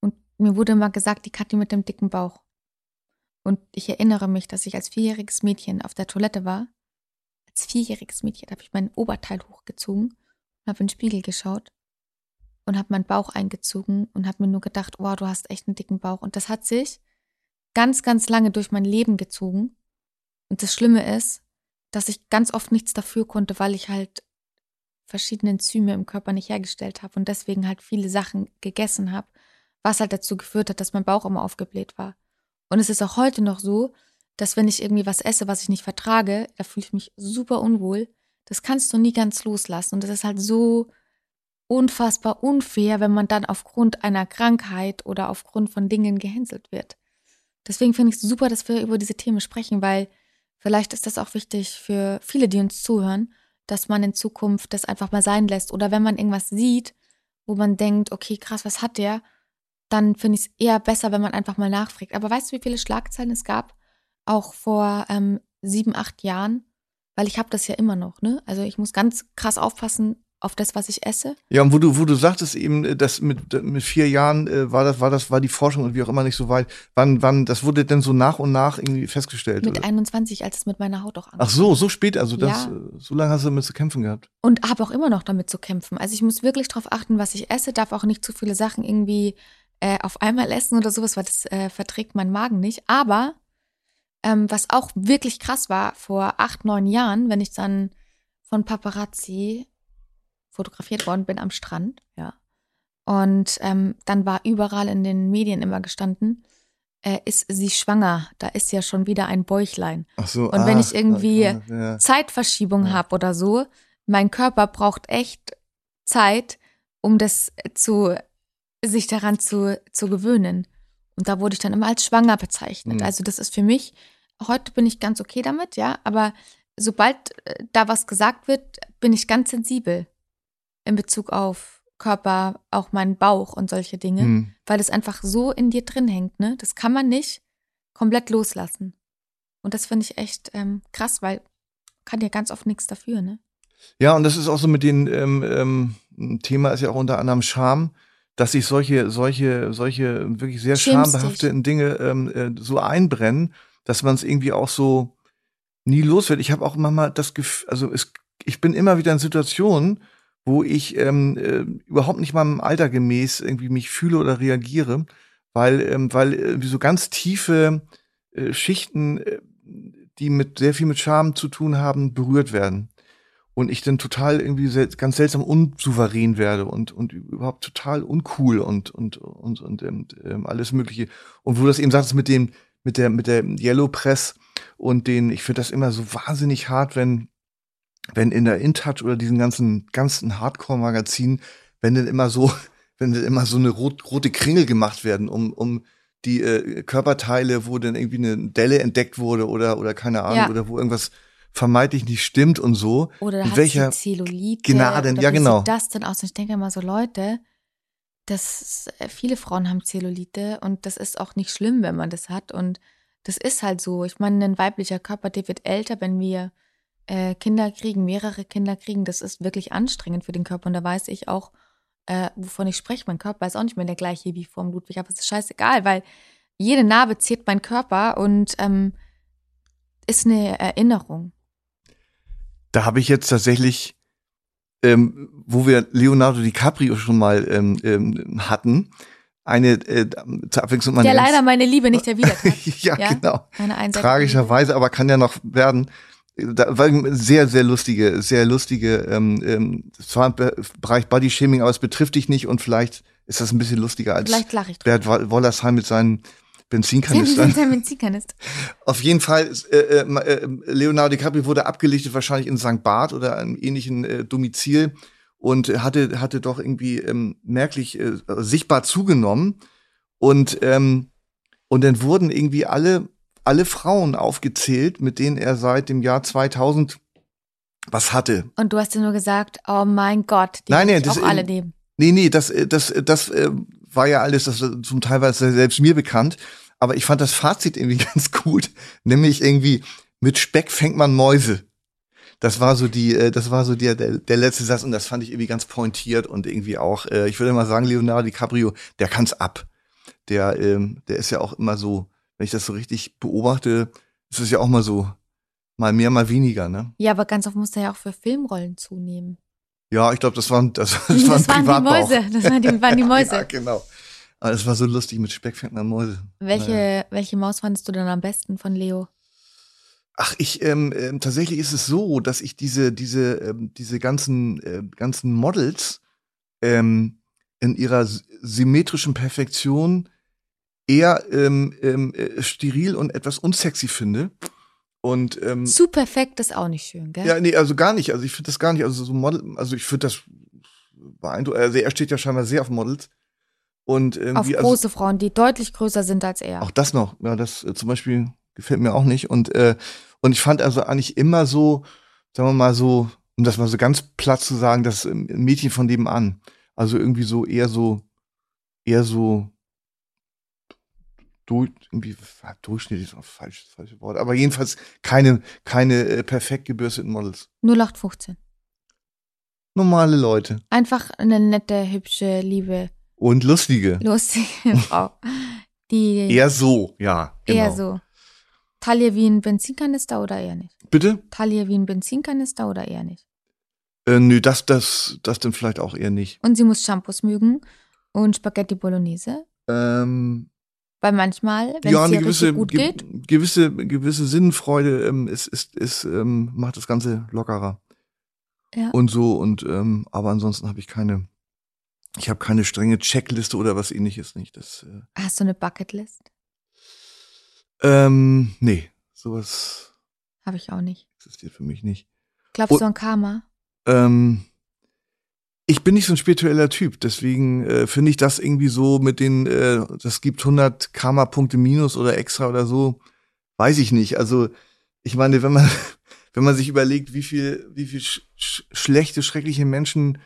Und mir wurde immer gesagt, die Kathi mit dem dicken Bauch. Und ich erinnere mich, dass ich als vierjähriges Mädchen auf der Toilette war. Als vierjähriges Mädchen habe ich mein Oberteil hochgezogen und habe in den Spiegel geschaut und habe meinen Bauch eingezogen und habe mir nur gedacht, oh, du hast echt einen dicken Bauch. Und das hat sich ganz, ganz lange durch mein Leben gezogen. Und das Schlimme ist, dass ich ganz oft nichts dafür konnte, weil ich halt verschiedene Enzyme im Körper nicht hergestellt habe und deswegen halt viele Sachen gegessen habe, was halt dazu geführt hat, dass mein Bauch immer aufgebläht war. Und es ist auch heute noch so, dass wenn ich irgendwie was esse, was ich nicht vertrage, da fühle ich mich super unwohl. Das kannst du nie ganz loslassen. Und das ist halt so unfassbar unfair, wenn man dann aufgrund einer Krankheit oder aufgrund von Dingen gehänselt wird. Deswegen finde ich es super, dass wir über diese Themen sprechen, weil vielleicht ist das auch wichtig für viele, die uns zuhören, dass man in Zukunft das einfach mal sein lässt. Oder wenn man irgendwas sieht, wo man denkt, okay, krass, was hat der? Dann finde ich es eher besser, wenn man einfach mal nachfragt. Aber weißt du, wie viele Schlagzeilen es gab? Auch vor ähm, sieben, acht Jahren? Weil ich habe das ja immer noch, ne? Also ich muss ganz krass aufpassen auf das, was ich esse. Ja, und wo du, wo du sagtest eben, äh, dass mit, mit vier Jahren äh, war das, war das, war die Forschung und wie auch immer nicht so weit. Wann, wann, das wurde denn so nach und nach irgendwie festgestellt? Mit oder? 21, als es mit meiner Haut auch anfing. Ach so, so spät, also das, Ja. äh, so lange hast du damit zu kämpfen gehabt. Und habe auch immer noch damit zu kämpfen. Also ich muss wirklich darauf achten, was ich esse, darf auch nicht zu viele Sachen irgendwie äh, auf einmal essen oder sowas, weil das äh, verträgt mein Magen nicht. Aber ähm, was auch wirklich krass war, vor acht, neun Jahren, wenn ich dann von Paparazzi fotografiert worden bin am Strand, ja. Und ähm, dann war überall in den Medien immer gestanden, äh, ist sie schwanger, da ist ja schon wieder ein Bäuchlein. Ach so. Und wenn ah, ich irgendwie ah, ja. Zeitverschiebung Ja. habe oder so, mein Körper braucht echt Zeit, um das zu sich daran zu, zu gewöhnen. Und da wurde ich dann immer als schwanger bezeichnet. Mhm. Also das ist für mich, heute bin ich ganz okay damit, ja, aber sobald äh, da was gesagt wird, bin ich ganz sensibel in Bezug auf Körper, auch meinen Bauch und solche Dinge, Hm. weil es einfach so in dir drin hängt, ne? Das kann man nicht komplett loslassen. Und das finde ich echt ähm, krass, weil kann ja ganz oft nichts dafür, ne? Ja, und das ist auch so mit den ähm, ähm, ein Thema ist ja auch unter anderem Scham, dass sich solche, solche, solche wirklich sehr Schämst schambehafteten Dinge ähm, äh, so einbrennen, dass man es irgendwie auch so nie los wird. Ich habe auch manchmal das Gefühl, also es, ich bin immer wieder in Situationen, wo ich ähm, äh, überhaupt nicht meinem Alter gemäß irgendwie mich fühle oder reagiere, weil, ähm, weil irgendwie so ganz tiefe äh, Schichten, äh, die mit sehr viel mit Scham zu tun haben, berührt werden. Und ich dann total irgendwie sel ganz seltsam unsouverän werde und und überhaupt total uncool und und und und ähm, ähm, alles mögliche. Und wo du das eben sagst mit dem mit der mit der Yellow Press und den ich finde das immer so wahnsinnig hart wenn wenn in der InTouch oder diesen ganzen ganzen Hardcore Magazinen wenn dann immer so wenn dann immer so eine rot, rote Kringel gemacht werden um um die äh, Körperteile, wo dann irgendwie eine Delle entdeckt wurde oder oder keine Ahnung Ja. oder wo irgendwas vermeintlich nicht stimmt und so. Oder Mit hat welcher sie Zellulite? Gnaden, oder ja, wie genau. sieht das denn aus? Und ich denke immer so, Leute, das äh, viele Frauen haben Zellulite und das ist auch nicht schlimm, wenn man das hat. Und das ist halt so. Ich meine, ein weiblicher Körper, der wird älter, wenn wir äh, Kinder kriegen, mehrere Kinder kriegen. Das ist wirklich anstrengend für den Körper. Und da weiß ich auch, äh, wovon ich spreche. Mein Körper ist auch nicht mehr der gleiche wie vor dem Ludwig, aber es ist scheißegal, weil jede Narbe ziert mein Körper und ähm, ist eine Erinnerung. Da habe ich jetzt tatsächlich, ähm, wo wir Leonardo DiCaprio schon mal ähm, ähm, hatten, eine äh, zur Abwechslung Der meine leider meine Liebe nicht erwidert hat. ja, Ja? genau. Tragischerweise, aber kann ja noch werden. Da war sehr, sehr lustige, sehr lustige, ähm, ähm, zwar im Bereich Body Shaming, aber es betrifft dich nicht und vielleicht ist das ein bisschen lustiger als Vielleicht lache ich. Bert Wollersheim mit seinen Benzinkanistern. Benzinkanister. Auf jeden Fall, äh, äh, Leonardo DiCaprio wurde abgelichtet, wahrscheinlich in St. Barth oder einem ähnlichen äh, Domizil und hatte, hatte doch irgendwie ähm, merklich äh, sichtbar zugenommen. Und, ähm, und dann wurden irgendwie alle, alle Frauen aufgezählt, mit denen er seit dem Jahr 2000 was hatte. Und du hast dir nur gesagt, oh mein Gott, die Nein, ich das- auch alle nehmen. Nee, nee, das, äh, das, äh, das äh, war ja alles, das zum Teil war es selbst mir bekannt. Aber ich fand das Fazit irgendwie ganz gut, nämlich irgendwie mit Speck fängt man Mäuse. Das war so die, das war so der, der, der letzte Satz und das fand ich irgendwie ganz pointiert und irgendwie auch, ich würde mal sagen, Leonardo DiCaprio, der kann's ab. Der, ähm, der ist ja auch immer so, wenn ich das so richtig beobachte, ist es ja auch mal so, mal mehr, mal weniger, ne? Ja, aber ganz oft musste er ja auch für Filmrollen zunehmen. Ja, ich glaube, das waren, das, das, Das, waren die. Mäuse. Das waren die, waren die Mäuse. Ja, genau. Aber das war so lustig, mit Speck fängt man Mäuse. Welche, Naja. welche Maus fandest du denn am besten von Leo? Ach, ich, ähm, ähm, tatsächlich ist es so, dass ich diese, diese, ähm, diese ganzen, äh, ganzen Models ähm, in ihrer symmetrischen Perfektion eher ähm, ähm, äh, steril und etwas unsexy finde. Und ähm, Zu perfekt ist auch nicht schön, gell? ja, nee, also gar nicht. Also ich finde das gar nicht. Also so Model, also ich finde das beeindruckend. Also er steht ja scheinbar sehr auf Models. Und Auf irgendwie, also, große Frauen, die deutlich größer sind als er. Auch das noch, ja, das äh, zum Beispiel gefällt mir auch nicht. Und, äh, und ich fand also eigentlich immer so, sagen wir mal so, um das mal so ganz platt zu sagen, das ähm, Mädchen von nebenan. Also irgendwie so eher so, eher so durch, irgendwie ja, durchschnittlich ist auch falsch, falsche Wort, aber jedenfalls keine, keine äh, perfekt gebürsteten Models. 0815. Normale Leute Einfach eine nette, hübsche, liebe, und lustige. lustige Frau. Die Eher so, ja. Genau. eher so. Taille wie ein Benzinkanister oder eher nicht? Bitte? Taille wie ein Benzinkanister oder eher nicht? Äh, nö, das, das, das dann vielleicht auch eher nicht. Und sie muss Shampoos mögen und Spaghetti Bolognese. Ähm, Weil manchmal, wenn ja, es ihr gewisse, gut ge geht, gewisse, gewisse Sinnfreude ähm, ist, ist, ist, ähm, macht das Ganze lockerer. Ja. Und so, und ähm, aber ansonsten habe ich keine, ich habe keine strenge Checkliste oder was ähnliches nicht. Das, äh, hast du eine Bucketlist? ähm, nee, sowas Habe ich auch nicht. existiert für mich nicht. Glaubst Und- du an Karma? Ähm, ich bin nicht so ein spiritueller Typ, deswegen äh, finde ich das irgendwie so mit den, äh, das gibt 100 Karma-Punkte minus oder extra oder so, weiß ich nicht. Also ich meine, wenn man wenn man sich überlegt, wie viel wie viel sch sch schlechte, schreckliche Menschen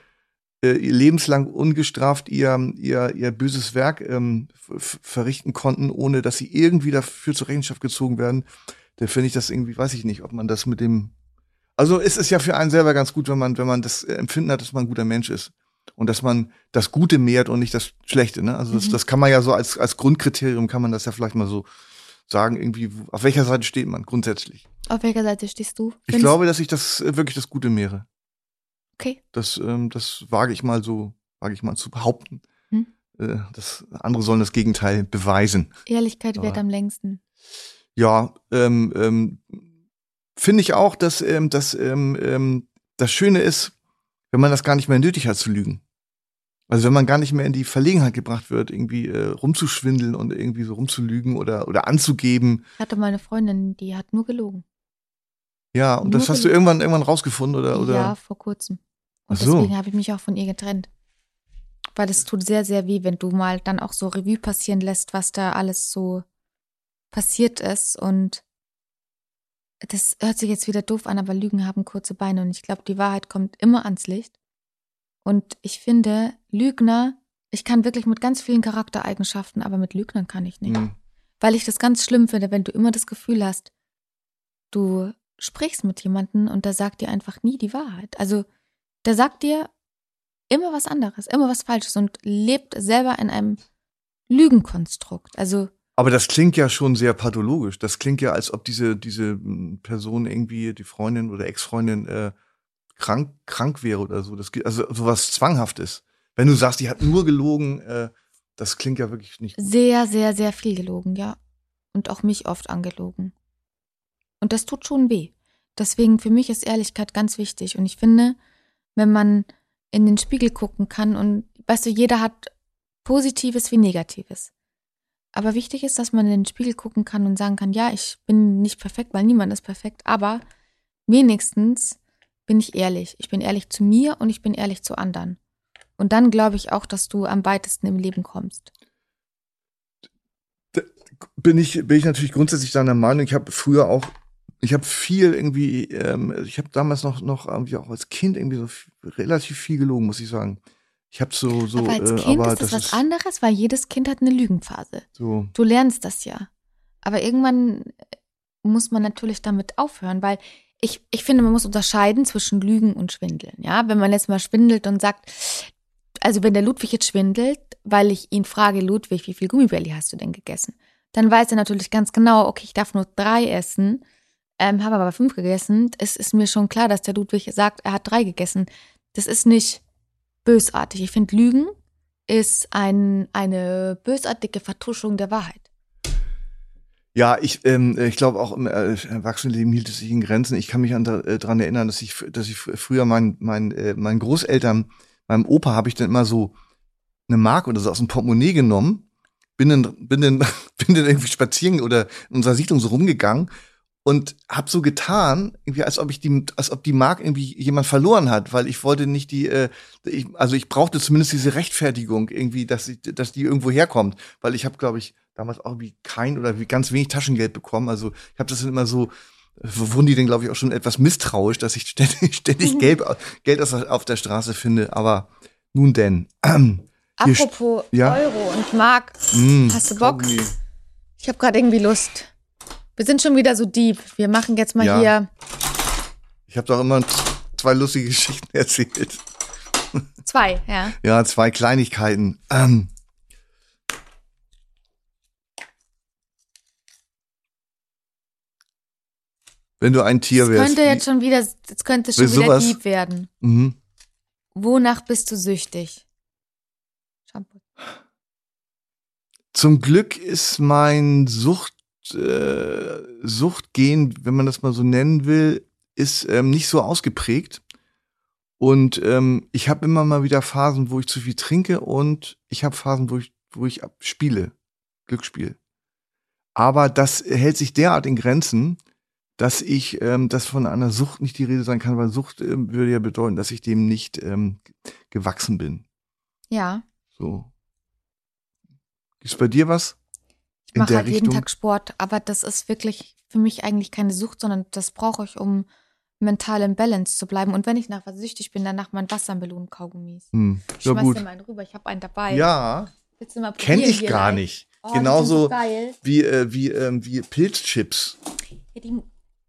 äh, lebenslang ungestraft ihr ihr ihr böses Werk ähm, verrichten konnten, ohne dass sie irgendwie dafür zur Rechenschaft gezogen werden, dann finde ich das irgendwie, weiß ich nicht, ob man das mit dem also es ist ja für einen selber ganz gut, wenn man, wenn man das Empfinden hat, dass man ein guter Mensch ist. Und dass man das Gute mehrt und nicht das Schlechte. Ne? Also das, Mhm. das kann man ja so als, als Grundkriterium, kann man das ja vielleicht mal so sagen, irgendwie, auf welcher Seite steht man grundsätzlich. Auf welcher Seite stehst du? Ich glaube, dass ich das äh, wirklich das Gute mehre. Okay. Das, ähm, das wage ich mal so, wage ich mal zu behaupten. Hm. Äh, das, andere sollen das Gegenteil beweisen. Ehrlichkeit währt Aber- am längsten. Ja, ähm, ähm, finde ich auch, dass, ähm, dass ähm, ähm, das Schöne ist, wenn man das gar nicht mehr nötig hat zu lügen. Also wenn man gar nicht mehr in die Verlegenheit gebracht wird, irgendwie äh, rumzuschwindeln und irgendwie so rumzulügen oder oder anzugeben. Ich hatte mal eine Freundin, die hat nur gelogen. Ja, und Nur das hast du irgendwann irgendwann rausgefunden oder oder Ja, vor kurzem. Und Ach so. deswegen habe ich mich auch von ihr getrennt. Weil es tut sehr, sehr weh, wenn du mal dann auch so Revue passieren lässt, was da alles so passiert ist. Und das hört sich jetzt wieder doof an, aber Lügen haben kurze Beine. Und ich glaube, die Wahrheit kommt immer ans Licht. Und ich finde, Lügner, ich kann wirklich mit ganz vielen Charaktereigenschaften, aber mit Lügnern kann ich nicht. Hm. Weil ich das ganz schlimm finde, wenn du immer das Gefühl hast, du sprichst mit jemandem und der sagt dir einfach nie die Wahrheit. Also der sagt dir immer was anderes, immer was Falsches und lebt selber in einem Lügenkonstrukt. Also Aber das klingt ja schon sehr pathologisch. Das klingt ja, als ob diese, diese mm, Person irgendwie, die Freundin oder Ex-Freundin, äh, krank, krank wäre oder so. Das, also sowas Zwanghaftes. Wenn du sagst, die hat nur gelogen, äh, das klingt ja wirklich nicht gut. sehr, sehr, sehr viel gelogen, ja. Und auch mich oft angelogen. Und das tut schon weh. Deswegen für mich ist Ehrlichkeit ganz wichtig. Und ich finde, wenn man in den Spiegel gucken kann und weißt du, jeder hat Positives wie Negatives. Aber wichtig ist, dass man in den Spiegel gucken kann und sagen kann, ja, ich bin nicht perfekt, weil niemand ist perfekt, aber wenigstens bin ich ehrlich. Ich bin ehrlich zu mir und ich bin ehrlich zu anderen. Und dann glaube ich auch, dass du am weitesten im Leben kommst. Bin ich, bin ich natürlich grundsätzlich deiner Meinung. Ich habe früher auch, ich habe viel irgendwie, ähm, ich habe damals noch, noch irgendwie auch als Kind irgendwie so relativ viel gelogen, muss ich sagen. Ich habe so, so. aber als äh, Kind aber ist das, was anderes, weil jedes Kind hat eine Lügenphase. So. Du lernst das ja. Aber irgendwann muss man natürlich damit aufhören, weil ich, ich finde, man muss unterscheiden zwischen Lügen und Schwindeln. Ja, wenn man jetzt mal schwindelt und sagt, also wenn der Ludwig jetzt schwindelt, weil ich ihn frage, Ludwig, wie viel Gummibärli hast du denn gegessen? Dann weiß er natürlich ganz genau, okay, ich darf nur drei essen, ähm, habe aber fünf gegessen. Es ist mir schon klar, dass der Ludwig sagt, er hat drei gegessen. Das ist nicht bösartig. Ich finde, Lügen ist ein, eine bösartige Vertuschung der Wahrheit. Ja, ich, ähm, ich glaube auch im äh, Erwachsenenleben hielt es sich in Grenzen. Ich kann mich äh, daran erinnern, dass ich, dass ich früher mein, mein, äh, meinen Großeltern, meinem Opa habe ich dann immer so eine Mark oder so aus dem Portemonnaie genommen, bin dann, bin bin dann irgendwie spazieren oder in unserer Siedlung so rumgegangen und hab so getan, irgendwie als ob ich die, als ob die Mark irgendwie jemand verloren hat, weil ich wollte nicht die, äh, ich, also ich brauchte zumindest diese Rechtfertigung irgendwie, dass ich, dass die irgendwo herkommt, weil ich habe, glaube ich, damals auch wie kein oder wie ganz wenig Taschengeld bekommen. Also ich habe das dann immer so, wurden die denn, glaube ich, auch schon etwas misstrauisch, dass ich ständig, ständig Mhm. Geld, Geld auf der Straße finde. Aber nun denn. Apropos ja. Euro und Mark, Mm, Hast du Bock? Kaugummi. ich habe gerade irgendwie Lust. Wir sind schon wieder so deep. Wir machen jetzt mal Ja. hier Ich habe doch immer zwei lustige Geschichten erzählt. zwei, ja. Ja, zwei Kleinigkeiten. Ähm. Wenn du ein Tier Das wärst. könnte jetzt schon wieder, das könnte schon wieder sowas? deep werden. mhm. Wonach bist du süchtig? Shampoo. Zum Glück ist mein Sucht, äh, Suchtgen, wenn man das mal so nennen will, ist ähm, nicht so ausgeprägt. Und ähm, ich habe immer mal wieder Phasen, wo ich zu viel trinke und ich habe Phasen, wo ich, wo ich spiele. Glücksspiel. Aber das hält sich derart in Grenzen, dass ich, ähm, dass von einer Sucht nicht die Rede sein kann, weil Sucht ähm, würde ja bedeuten, dass ich dem nicht ähm, gewachsen bin. Ja, So. Ist bei dir was? Ich In mache halt jeden Richtung? Tag Sport, aber das ist wirklich für mich eigentlich keine Sucht, sondern das brauche ich, um mental im Balance zu bleiben. Und wenn ich nach was süchtig bin, dann nach meinen Wassermelonen-Kaugummis. Hm. Ich Ja, schmeiß gut. dir mal einen rüber, ich habe einen dabei. Ja, Willst du mal kenne ich gar rein? nicht. Oh, Genauso so wie, äh, wie, ähm, wie Pilzchips. Ja, die,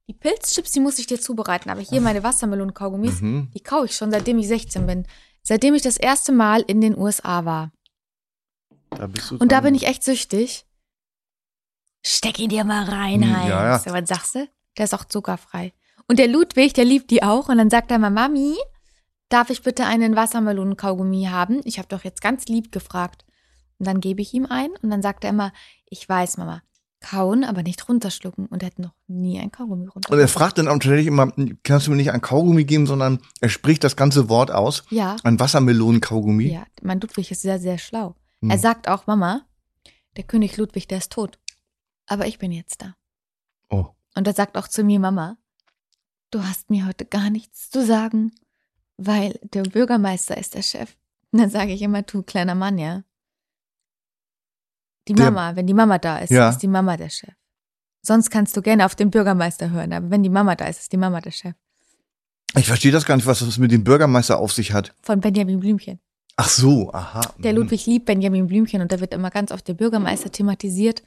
die Pilzchips, die muss ich dir zubereiten, aber hier meine Wassermelonen-Kaugummis, Mhm. die kaue ich schon, seitdem ich 16 bin. Seitdem ich das erste Mal in den USA war. Da Und da bin ich echt süchtig. Steck ihn dir mal rein, Hm, Heinz. ja, ja. Was sagst du? Der ist auch zuckerfrei. Und der Ludwig, der liebt die auch. Und dann sagt er mal, Mami, darf ich bitte einen Wassermelonen-Kaugummi haben? Ich habe doch jetzt ganz lieb gefragt. Und dann gebe ich ihm einen und dann sagt er immer, ich weiß, Mama, kauen, aber nicht runterschlucken. Und er hat noch nie ein Kaugummi Und runtergeschluckt. er fragt dann auch tatsächlich immer, kannst du mir nicht ein Kaugummi geben, sondern er spricht das ganze Wort aus. Ja, Ein Wassermelonen-Kaugummi. ja, mein Ludwig ist sehr, sehr schlau. Hm. Er sagt auch, Mama, der König Ludwig, der ist tot. Aber ich bin jetzt da. Oh. Und er sagt auch zu mir, Mama, du hast mir heute gar nichts zu sagen, weil der Bürgermeister ist der Chef. Und dann sage ich immer, du kleiner Mann, ja. Die Der- Mama, wenn die Mama da ist, Ja. ist die Mama der Chef. Sonst kannst du gerne auf den Bürgermeister hören, aber wenn die Mama da ist, ist die Mama der Chef. Ich verstehe das gar nicht, was das mit dem Bürgermeister auf sich hat. Von Benjamin Blümchen. Ach so, aha. Der Mhm. Ludwig liebt Benjamin Blümchen und da wird immer ganz oft der Bürgermeister thematisiert.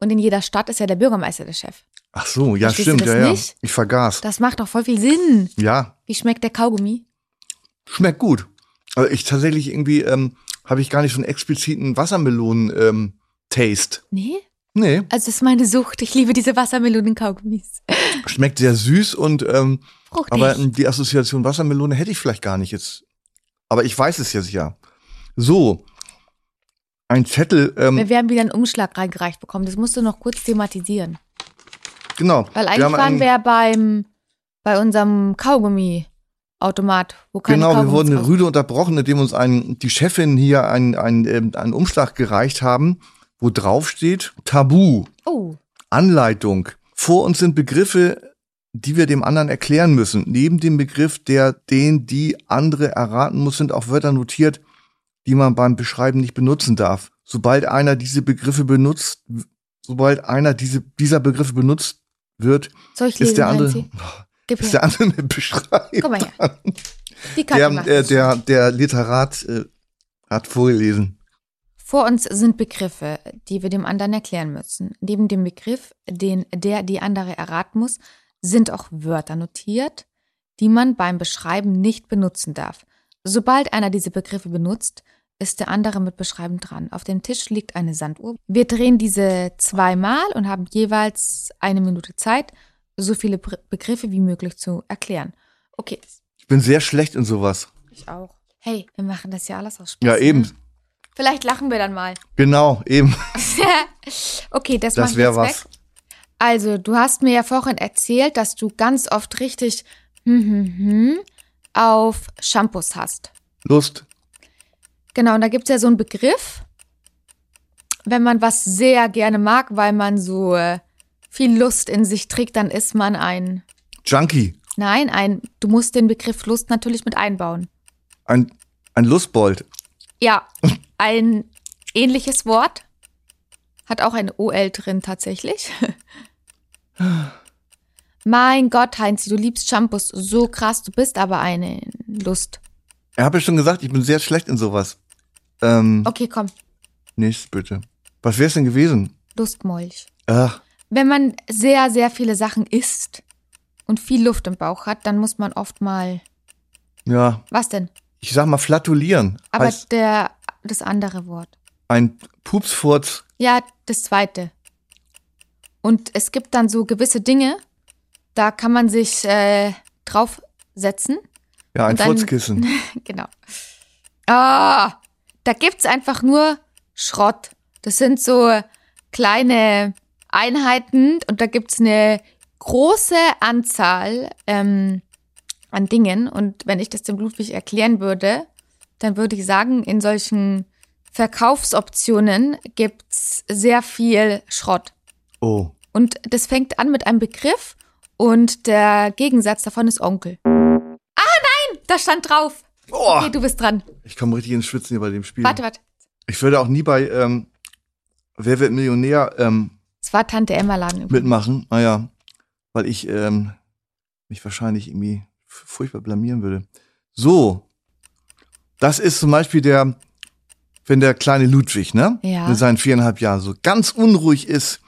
Und in jeder Stadt ist ja der Bürgermeister der Chef. Ach so, ja, Verstehst stimmt, ja, ja. nicht? Ich vergaß. Das macht doch voll viel Sinn. Ja, Wie schmeckt der Kaugummi? schmeckt gut. Aber ich tatsächlich irgendwie, ähm, habe ich gar nicht so einen expliziten Wassermelonen-Taste. Nee? nee, Also das ist meine Sucht. Ich liebe diese Wassermelonen-Kaugummis. schmeckt sehr süß und ähm, Fruchtig. Aber ähm, die Assoziation Wassermelone hätte ich vielleicht gar nicht jetzt. Aber ich weiß es jetzt ja. So. Ein Zettel, ähm, Wir werden wieder einen Umschlag reingereicht bekommen. Das musst du noch kurz thematisieren. genau. Weil eigentlich haben waren wir ja beim Bei unserem Kaugummi-Automat, wo keine Genau, wir Kaugummis wurden raus- rüde unterbrochen, indem uns ein, die Chefin hier einen, einen, ähm, einen Umschlag gereicht haben, wo drauf steht Tabu, Oh, Anleitung. Vor uns sind Begriffe, die wir dem anderen erklären müssen. Neben dem Begriff, der den die andere erraten muss, sind auch Wörter notiert, die man beim Beschreiben nicht benutzen darf. Sobald einer diese Begriffe benutzt, sobald einer diese, dieser Begriffe benutzt wird, lesen, ist der andere, ist der andere mit Beschreiben. Komm mal her. Die Der, äh, der, der Literat äh, hat vorgelesen. Vor uns sind Begriffe, die wir dem anderen erklären müssen. Neben dem Begriff, den der die andere erraten muss, sind auch Wörter notiert, die man beim Beschreiben nicht benutzen darf. Sobald einer diese Begriffe benutzt, ist der andere mit Beschreiben dran. Auf dem Tisch liegt eine Sanduhr. Wir drehen diese zweimal und haben jeweils eine Minute Zeit, so viele Begriffe wie möglich zu erklären. Okay, Ich bin sehr schlecht in sowas. ich auch. Hey, wir machen das ja alles aus Spaß. Ja, eben. Ne? Vielleicht lachen wir dann mal. Genau, eben. okay, das, Das mach ich wär jetzt was. weg. Also, du hast mir ja vorhin erzählt, dass du ganz oft richtig hm, hm, hm, auf Shampoos hast. Lust. Genau, und da gibt's ja so einen Begriff, wenn man was sehr gerne mag, weil man so äh, viel Lust in sich trägt, dann ist man ein, Junkie. nein, ein, du musst den Begriff Lust natürlich mit einbauen. Ein, ein Lustbold. Ja, ein ähnliches Wort. Hat auch ein OL drin tatsächlich. mein Gott, Heinz, du liebst Shampoos so krass, du bist aber eine Lust. Ich habe ja schon gesagt, ich bin sehr schlecht in sowas. Ähm, Okay, komm, nichts bitte. Was wär's denn gewesen? Lustmolch. Ach, Wenn man sehr, sehr viele Sachen isst und viel Luft im Bauch hat, dann muss man oft mal. ja. Was denn? Ich sag mal flatulieren. Aber heißt der, das andere Wort. ein Pupsfurz. Ja, das zweite. Und es gibt dann so gewisse Dinge, da kann man sich äh, draufsetzen. Ja, ein dann- Furzkissen. genau. Ah, da gibt's einfach nur Schrott. Das sind so kleine Einheiten und da gibt's eine große Anzahl ähm, an Dingen. Und wenn ich das dem Ludwig erklären würde, dann würde ich sagen, in solchen Verkaufsoptionen gibt's sehr viel Schrott. Oh. Und das fängt an mit einem Begriff und der Gegensatz davon ist Onkel. Ah nein, da stand drauf. Oh. Okay, du bist dran. Ich komme richtig ins Schwitzen hier bei dem Spiel. Warte, warte. Ich würde auch nie bei ähm, Wer wird Millionär ähm, Es war Tante Emma Laden. übrigens. mitmachen. Naja, weil ich ähm, mich wahrscheinlich irgendwie furchtbar blamieren würde. So, das ist zum Beispiel der, wenn der kleine Ludwig, ne? Ja. Mit seinen viereinhalb Jahren so ganz unruhig ist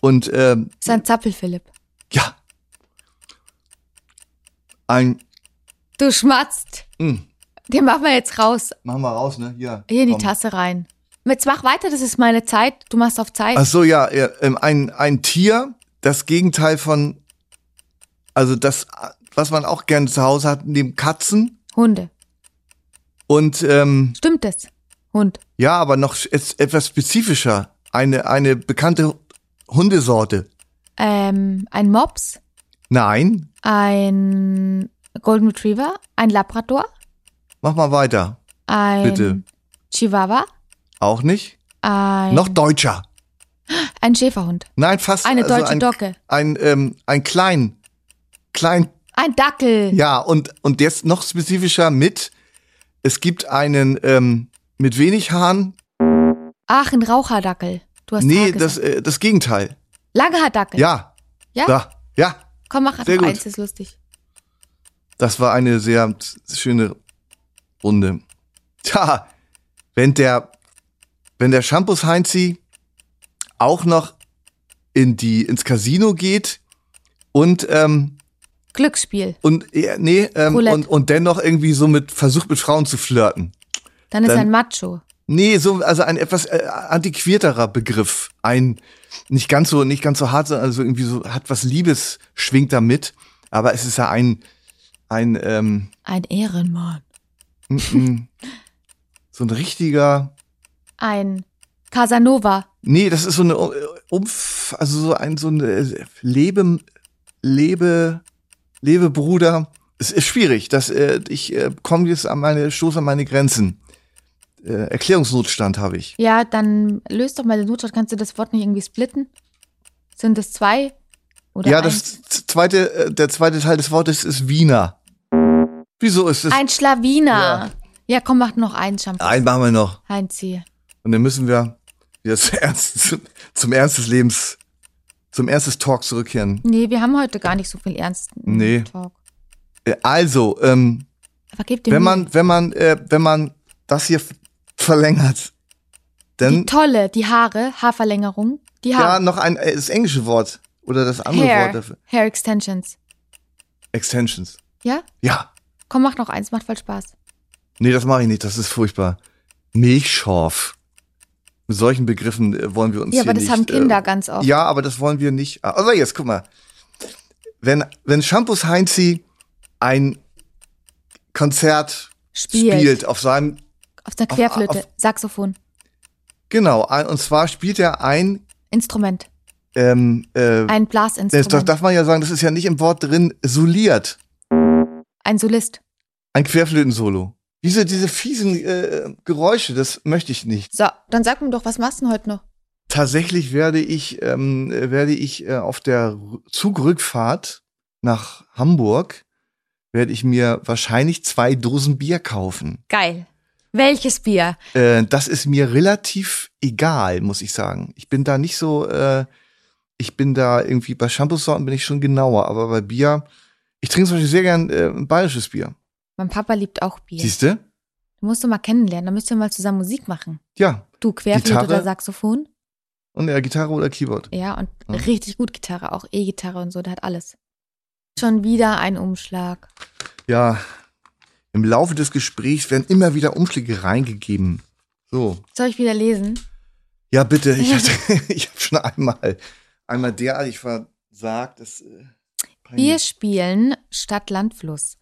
und ähm, ist ein Zappel-Philipp. ja, ein, Du schmatzt. mh, Den machen wir jetzt raus. machen wir raus, ne? Hier. Hier in die komm. Tasse rein. Jetzt mach weiter, das ist meine Zeit. Du machst auf Zeit. Ach so, ja, ja ähm, ein, ein Tier, das Gegenteil von, also das, was man auch gerne zu Hause hat, neben Katzen Hunde. und ähm, Stimmt es? Hund. ja, aber noch etwas spezifischer, eine, eine bekannte Hundesorte. Ähm, ein Mops. Nein, Ein Golden Retriever. Ein Labrador. Mach mal weiter. Ein Bitte. Chihuahua. Auch nicht? Ein, Noch deutscher. ein Schäferhund. Nein, fast. Eine also deutsche ein, Docke. Ein, ähm, ein klein, klein, Ein Dackel. ja, und, und jetzt noch spezifischer mit, es gibt einen, ähm, mit wenig Haaren, Ach, ein Raucherdackel. Du hast nee, das, äh, das Gegenteil. Langhaardackel. Ja. Ja? Ja, ja, Komm, mach gut. eins, ist lustig. das war eine sehr schöne Runde. Tja, wenn der, wenn der Shampoos Heinzi auch noch in die, ins Casino geht und, ähm, Glücksspiel. und, nee, ähm, und, und dennoch irgendwie so mit, versucht mit Frauen zu flirten. Dann ist Dann- ein Macho. Nee, so, also ein etwas äh, antiquierterer Begriff. Ein, nicht ganz so, nicht ganz so hart, sondern also irgendwie so, hat was Liebes, schwingt da mit. Aber es ist ja ein, ein, ähm, Ein Ehrenmann. Mm, mm, so ein richtiger, Ein Casanova. nee, das ist so eine äh, Umf, also so ein, so eine äh, Lebe, Lebe, liebe Bruder, es ist schwierig, dass äh, ich äh, komme jetzt an meine, stoße an meine Grenzen. Äh, Erklärungsnotstand habe ich. Ja, dann löst doch mal den Notstand. Kannst du das Wort nicht irgendwie splitten? Sind es zwei? Oder ja, eins? das zweite, äh, der zweite Teil des Wortes ist Wiener. Wieso ist es? Ein Schlawiner. Ja. komm, mach noch einen Shampoo. Einen machen wir noch. Heinzi. Und dann müssen wir wieder zum Ernst, zum, Ernst des Lebens, zum Ernst des Talks zurückkehren. Nee, wir haben heute gar nicht so viel ernsten Nee. Talk. Also, ähm, Aber gib dir wenn man, wenn man, äh, wenn man das hier verlängert, Die dann tolle, die Haare, Haarverlängerung. Die ja Haare. noch ein äh, das englische Wort oder das andere Wort Hair. dafür. Hair Extensions. Extensions. Ja? Ja. Komm, mach noch eins, macht voll Spaß. Nee, das mache ich nicht, das ist furchtbar. Milchschorf. Mit solchen Begriffen äh, wollen wir uns Ja, hier aber das nicht, haben Kinder äh, ganz oft. Ja, aber das wollen wir nicht. Ah, Also jetzt, guck mal. Wenn, wenn Shampoos Heinzi ein Konzert Spielt. spielt, auf seinem, Auf der Auf- Querflöte, auf- Saxophon, genau, und zwar spielt er ein, Instrument. ähm, äh, Ein das Blasinstrument. darf, darf man ja sagen, das ist ja nicht im Wort drin, soliert. Ein Solist. Ein Querflötensolo. Diese, diese fiesen äh, Geräusche, das möchte ich nicht. So, dann sag mir doch, was machst du denn heute noch? Tatsächlich werde ich, ähm, äh, werde ich äh, auf der Zugrückfahrt nach Hamburg, werde ich mir wahrscheinlich zwei Dosen Bier kaufen. Geil. Welches Bier? Äh, das ist mir relativ egal, muss ich sagen. Ich bin da nicht so, äh, ich bin da irgendwie, bei Shampoos-Sorten bin ich schon genauer, aber bei Bier, ich trinke zum Beispiel sehr gern äh, ein bayerisches Bier. Mein Papa liebt auch Bier. Siehst du? Du musst du mal kennenlernen, dann müsst ihr mal zusammen Musik machen. Ja. Du, Querflöte oder Saxophon? Und ja, Gitarre oder Keyboard. Ja, und Ja. richtig gut Gitarre, auch E-Gitarre und so, der hat alles. Schon wieder ein Umschlag. Ja, im Laufe des Gesprächs werden immer wieder Umschläge reingegeben. So. Soll ich wieder lesen? Ja, bitte. Ich, hatte, ich habe schon einmal, einmal derartig versagt. Das, äh. Wir spielen Stadt, Land, Fluss.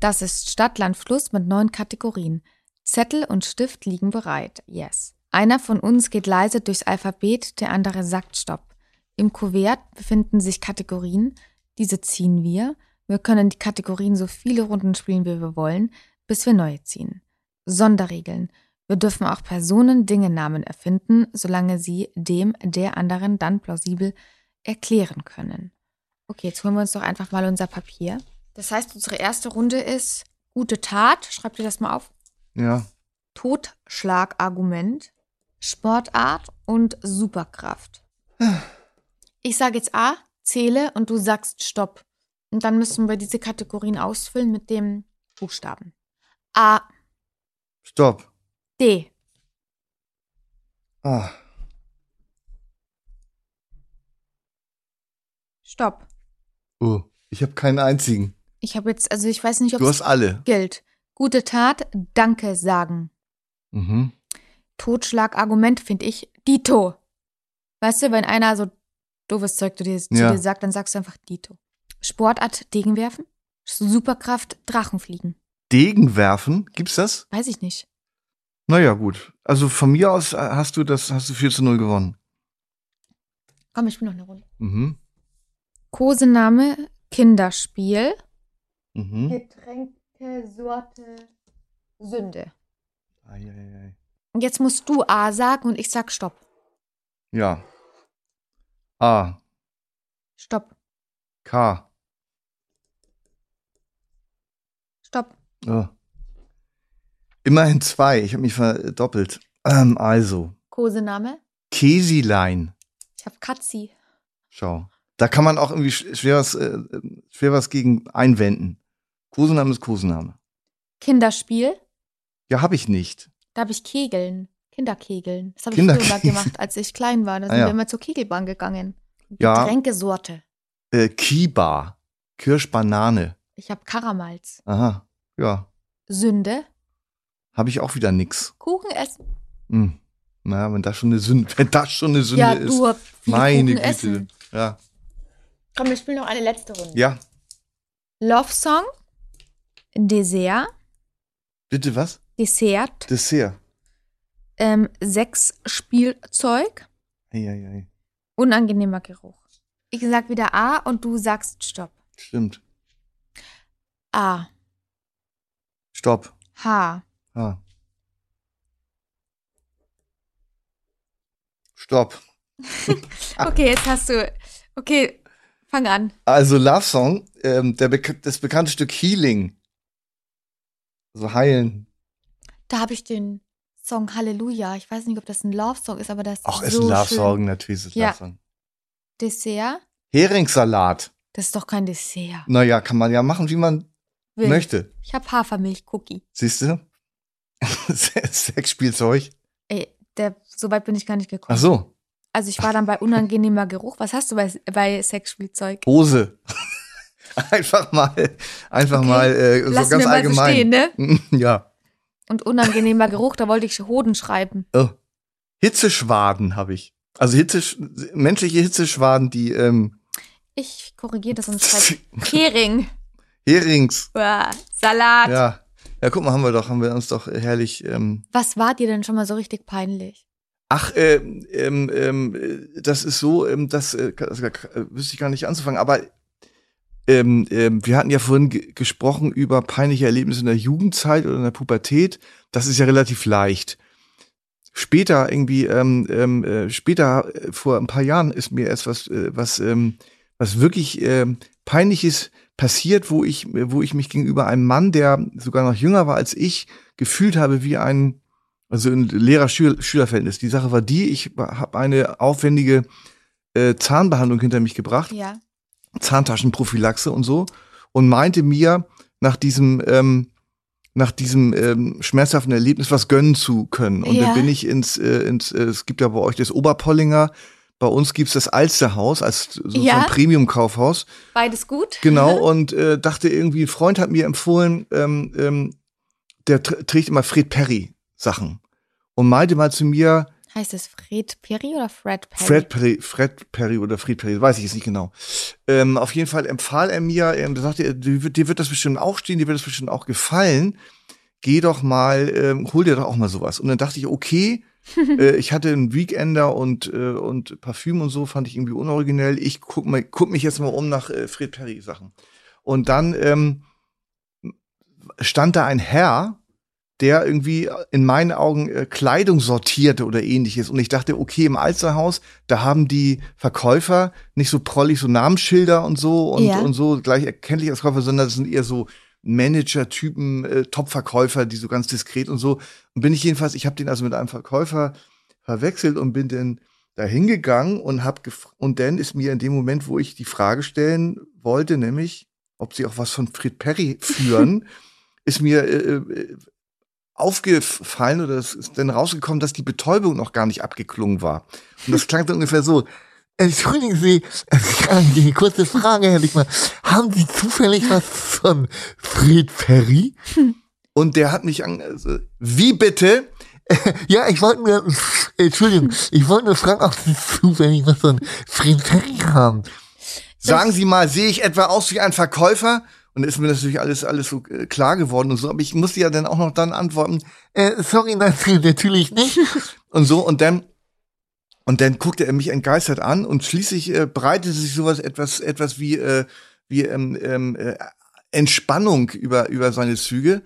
Das ist Stadt, Land, Fluss mit neun Kategorien. Zettel und Stift liegen bereit. Yes. Einer von uns geht leise durchs Alphabet, der andere sagt Stopp. Im Kuvert befinden sich Kategorien. Diese ziehen wir. Wir können die Kategorien so viele Runden spielen, wie wir wollen, bis wir neue ziehen. Sonderregeln. Wir dürfen auch Personen, Dinge, Namen erfinden, solange sie dem der anderen dann plausibel erklären können. Okay, jetzt holen wir uns doch einfach mal unser Papier. Das heißt, unsere erste Runde ist gute Tat. Schreibt ihr das mal auf. Ja. Totschlagargument, Sportart und Superkraft. Ich sage jetzt A, zähle und du sagst Stopp. Und dann müssen wir diese Kategorien ausfüllen mit dem Buchstaben. A, Stopp. D, Ah. Stopp. Oh, ich habe keinen einzigen. Ich habe jetzt, also ich weiß nicht, ob Du es hast alle. gilt. Gute Tat, Danke sagen. Mhm. Totschlagargument finde ich Dito. Weißt du, wenn einer so doofes Zeug zu dir, zu Ja. dir sagt, dann sagst du einfach Dito. Sportart Degen werfen. Superkraft Drachenfliegen. Degen werfen, gibt's das? Weiß ich nicht. Naja, gut. Also von mir aus äh, hast du das, hast du 4 zu 0 gewonnen. Komm, ich spiele noch eine Runde. Mhm. Kosename Kinderspiel. Mhm. Getränke Sorte Sünde. Ei, ei, ei. Und jetzt musst du A sagen und ich sag Stopp. Ja. A. Stopp. K. Stopp. Oh. Immerhin zwei. Ich habe mich verdoppelt. Ähm, also, Kosename. Käsilein. Ich habe Katzi. Schau. Da kann man auch irgendwie sch- schwer was, äh, schwer was gegen einwenden. Kosename ist Kosename. Kinderspiel. Ja, habe ich nicht. Da habe ich Kegeln. Kinderkegeln. Das habe ich früher mal gemacht, als ich klein war. Da sind Ah, ja. wir immer zur Kegelbahn gegangen. Ja. Getränkesorte. Äh, Kiba. Kirschbanane. Ich habe Karamals. Aha. Ja. Sünde. Habe ich auch wieder nix. Kuchen essen. Hm. Na, wenn das schon eine Sünde, wenn das schon eine Sünde ja, ist. du Meine Kuchen Güte. essen. Ja. Komm, wir spielen noch eine letzte Runde. Ja. Love Song. Dessert. Bitte was? Dessert. Dessert. Ähm, Sexspielzeug. Eieiei. Unangenehmer Geruch. Ich sag wieder A und du sagst Stopp. Stimmt. A. Stopp. H. Ah. Stopp. Okay, jetzt hast du. Okay, fang an. Also Love Song, ähm, der bek das bekannte Stück Healing. Also heilen. Da habe ich den Song Halleluja. Ich weiß nicht, ob das ein Love-Song ist, aber das ist Ach, ist so ein Love schön. Song, natürlich ist es Ja. Love Song. Dessert? Heringssalat. Das ist doch kein Dessert. Naja, kann man ja machen, wie man Will. möchte. Ich habe Hafermilch-Cookie. Siehst du? Sexspielzeug. Ey, der, so weit bin ich gar nicht gekommen. Ach so, Also ich war dann bei unangenehmer Geruch. Was hast du bei, bei Sexspielzeug? Hose. einfach mal, einfach Okay. mal äh, so Lass ganz mir mal so allgemein. stehen, ne? ja. Und unangenehmer Geruch, da wollte ich Hoden schreiben. Oh. Hitzeschwaden habe ich. Also Hitze, menschliche Hitzeschwaden, die ähm, Ich korrigiere das und schreibe Hering. Herings. Uah, Salat. Ja. Ja, guck mal, haben wir doch, haben wir uns doch herrlich. Ähm, Was war dir denn schon mal so richtig peinlich? Ach, äh, ähm, ähm, äh, das ist so, ähm, das äh, also, äh, wüsste ich gar nicht anzufangen, aber ähm, ähm, wir hatten ja vorhin ge gesprochen über peinliche Erlebnisse in der Jugendzeit oder in der Pubertät. Das ist ja relativ leicht. Später irgendwie, ähm, ähm, äh, später äh, vor ein paar Jahren ist mir erst was, äh, was, ähm, was wirklich ähm, peinliches passiert, wo ich, wo ich mich gegenüber einem Mann, der sogar noch jünger war als ich, gefühlt habe wie ein, also ein Lehrer-Schüler-Verhältnis. Die Sache war die, ich habe eine aufwendige äh, Zahnbehandlung hinter mich gebracht. Ja. Zahntaschenprophylaxe und so und meinte mir nach diesem ähm, nach diesem ähm, schmerzhaften Erlebnis was gönnen zu können. Und Ja. dann bin ich ins, äh, ins äh, es gibt ja bei euch das Oberpollinger, bei uns gibt's das Alsterhaus als so, Ja. ein Premium-Kaufhaus. Beides gut? Genau, und äh, dachte irgendwie, ein Freund hat mir empfohlen, ähm, ähm, der tr trägt immer Fred Perry Sachen. Und meinte mal zu mir, Heißt es Fred Perry oder Fred Perry? Fred Perry, Fred Perry oder Fred Perry, weiß ich jetzt nicht genau. Ähm, auf jeden Fall empfahl er mir, ähm, da sagte er, dir wird, dir wird das bestimmt auch stehen, dir wird das bestimmt auch gefallen. Geh doch mal, ähm, hol dir doch auch mal sowas. Und dann dachte ich, okay, äh, ich hatte einen Weekender und, äh, und Parfüm und so, fand ich irgendwie unoriginell. Ich guck, mal, guck mich jetzt mal um nach äh, Fred Perry Sachen. Und dann ähm, stand da ein Herr, der irgendwie in meinen Augen äh, Kleidung sortierte oder ähnliches. Und ich dachte, okay, im Alsterhaus, da haben die Verkäufer nicht so prollig so Namensschilder und so und, Ja. und so gleich erkenntlich als Käufer, sondern das sind eher so Manager-Typen, äh, Top-Verkäufer, die so ganz diskret und so. Und bin ich jedenfalls, ich habe den also mit einem Verkäufer verwechselt und bin dann da hingegangen und hab gef- und dann ist mir in dem Moment, wo ich die Frage stellen wollte, nämlich, ob sie auch was von Fred Perry führen, ist mir äh, äh, aufgefallen oder es ist dann rausgekommen, dass die Betäubung noch gar nicht abgeklungen war. Und das klang dann ungefähr so. Entschuldigen Sie, die kurze Frage hätte ich mal. Haben Sie zufällig was von Fred Perry? Und der hat mich an, also, wie bitte? Ja, ich wollte nur, Entschuldigung, ich wollte nur fragen, ob Sie zufällig was von Fred Perry haben. Sagen Sie mal, sehe ich etwa aus wie ein Verkäufer? Und ist mir natürlich alles, alles so äh, klar geworden und so. Aber ich musste ja dann auch noch dann antworten Äh, sorry, natürlich nicht. und so. Und dann, und dann guckte er mich entgeistert an und schließlich äh, breitete sich sowas etwas, etwas wie, äh, wie ähm, ähm, äh, Entspannung über, über seine Züge.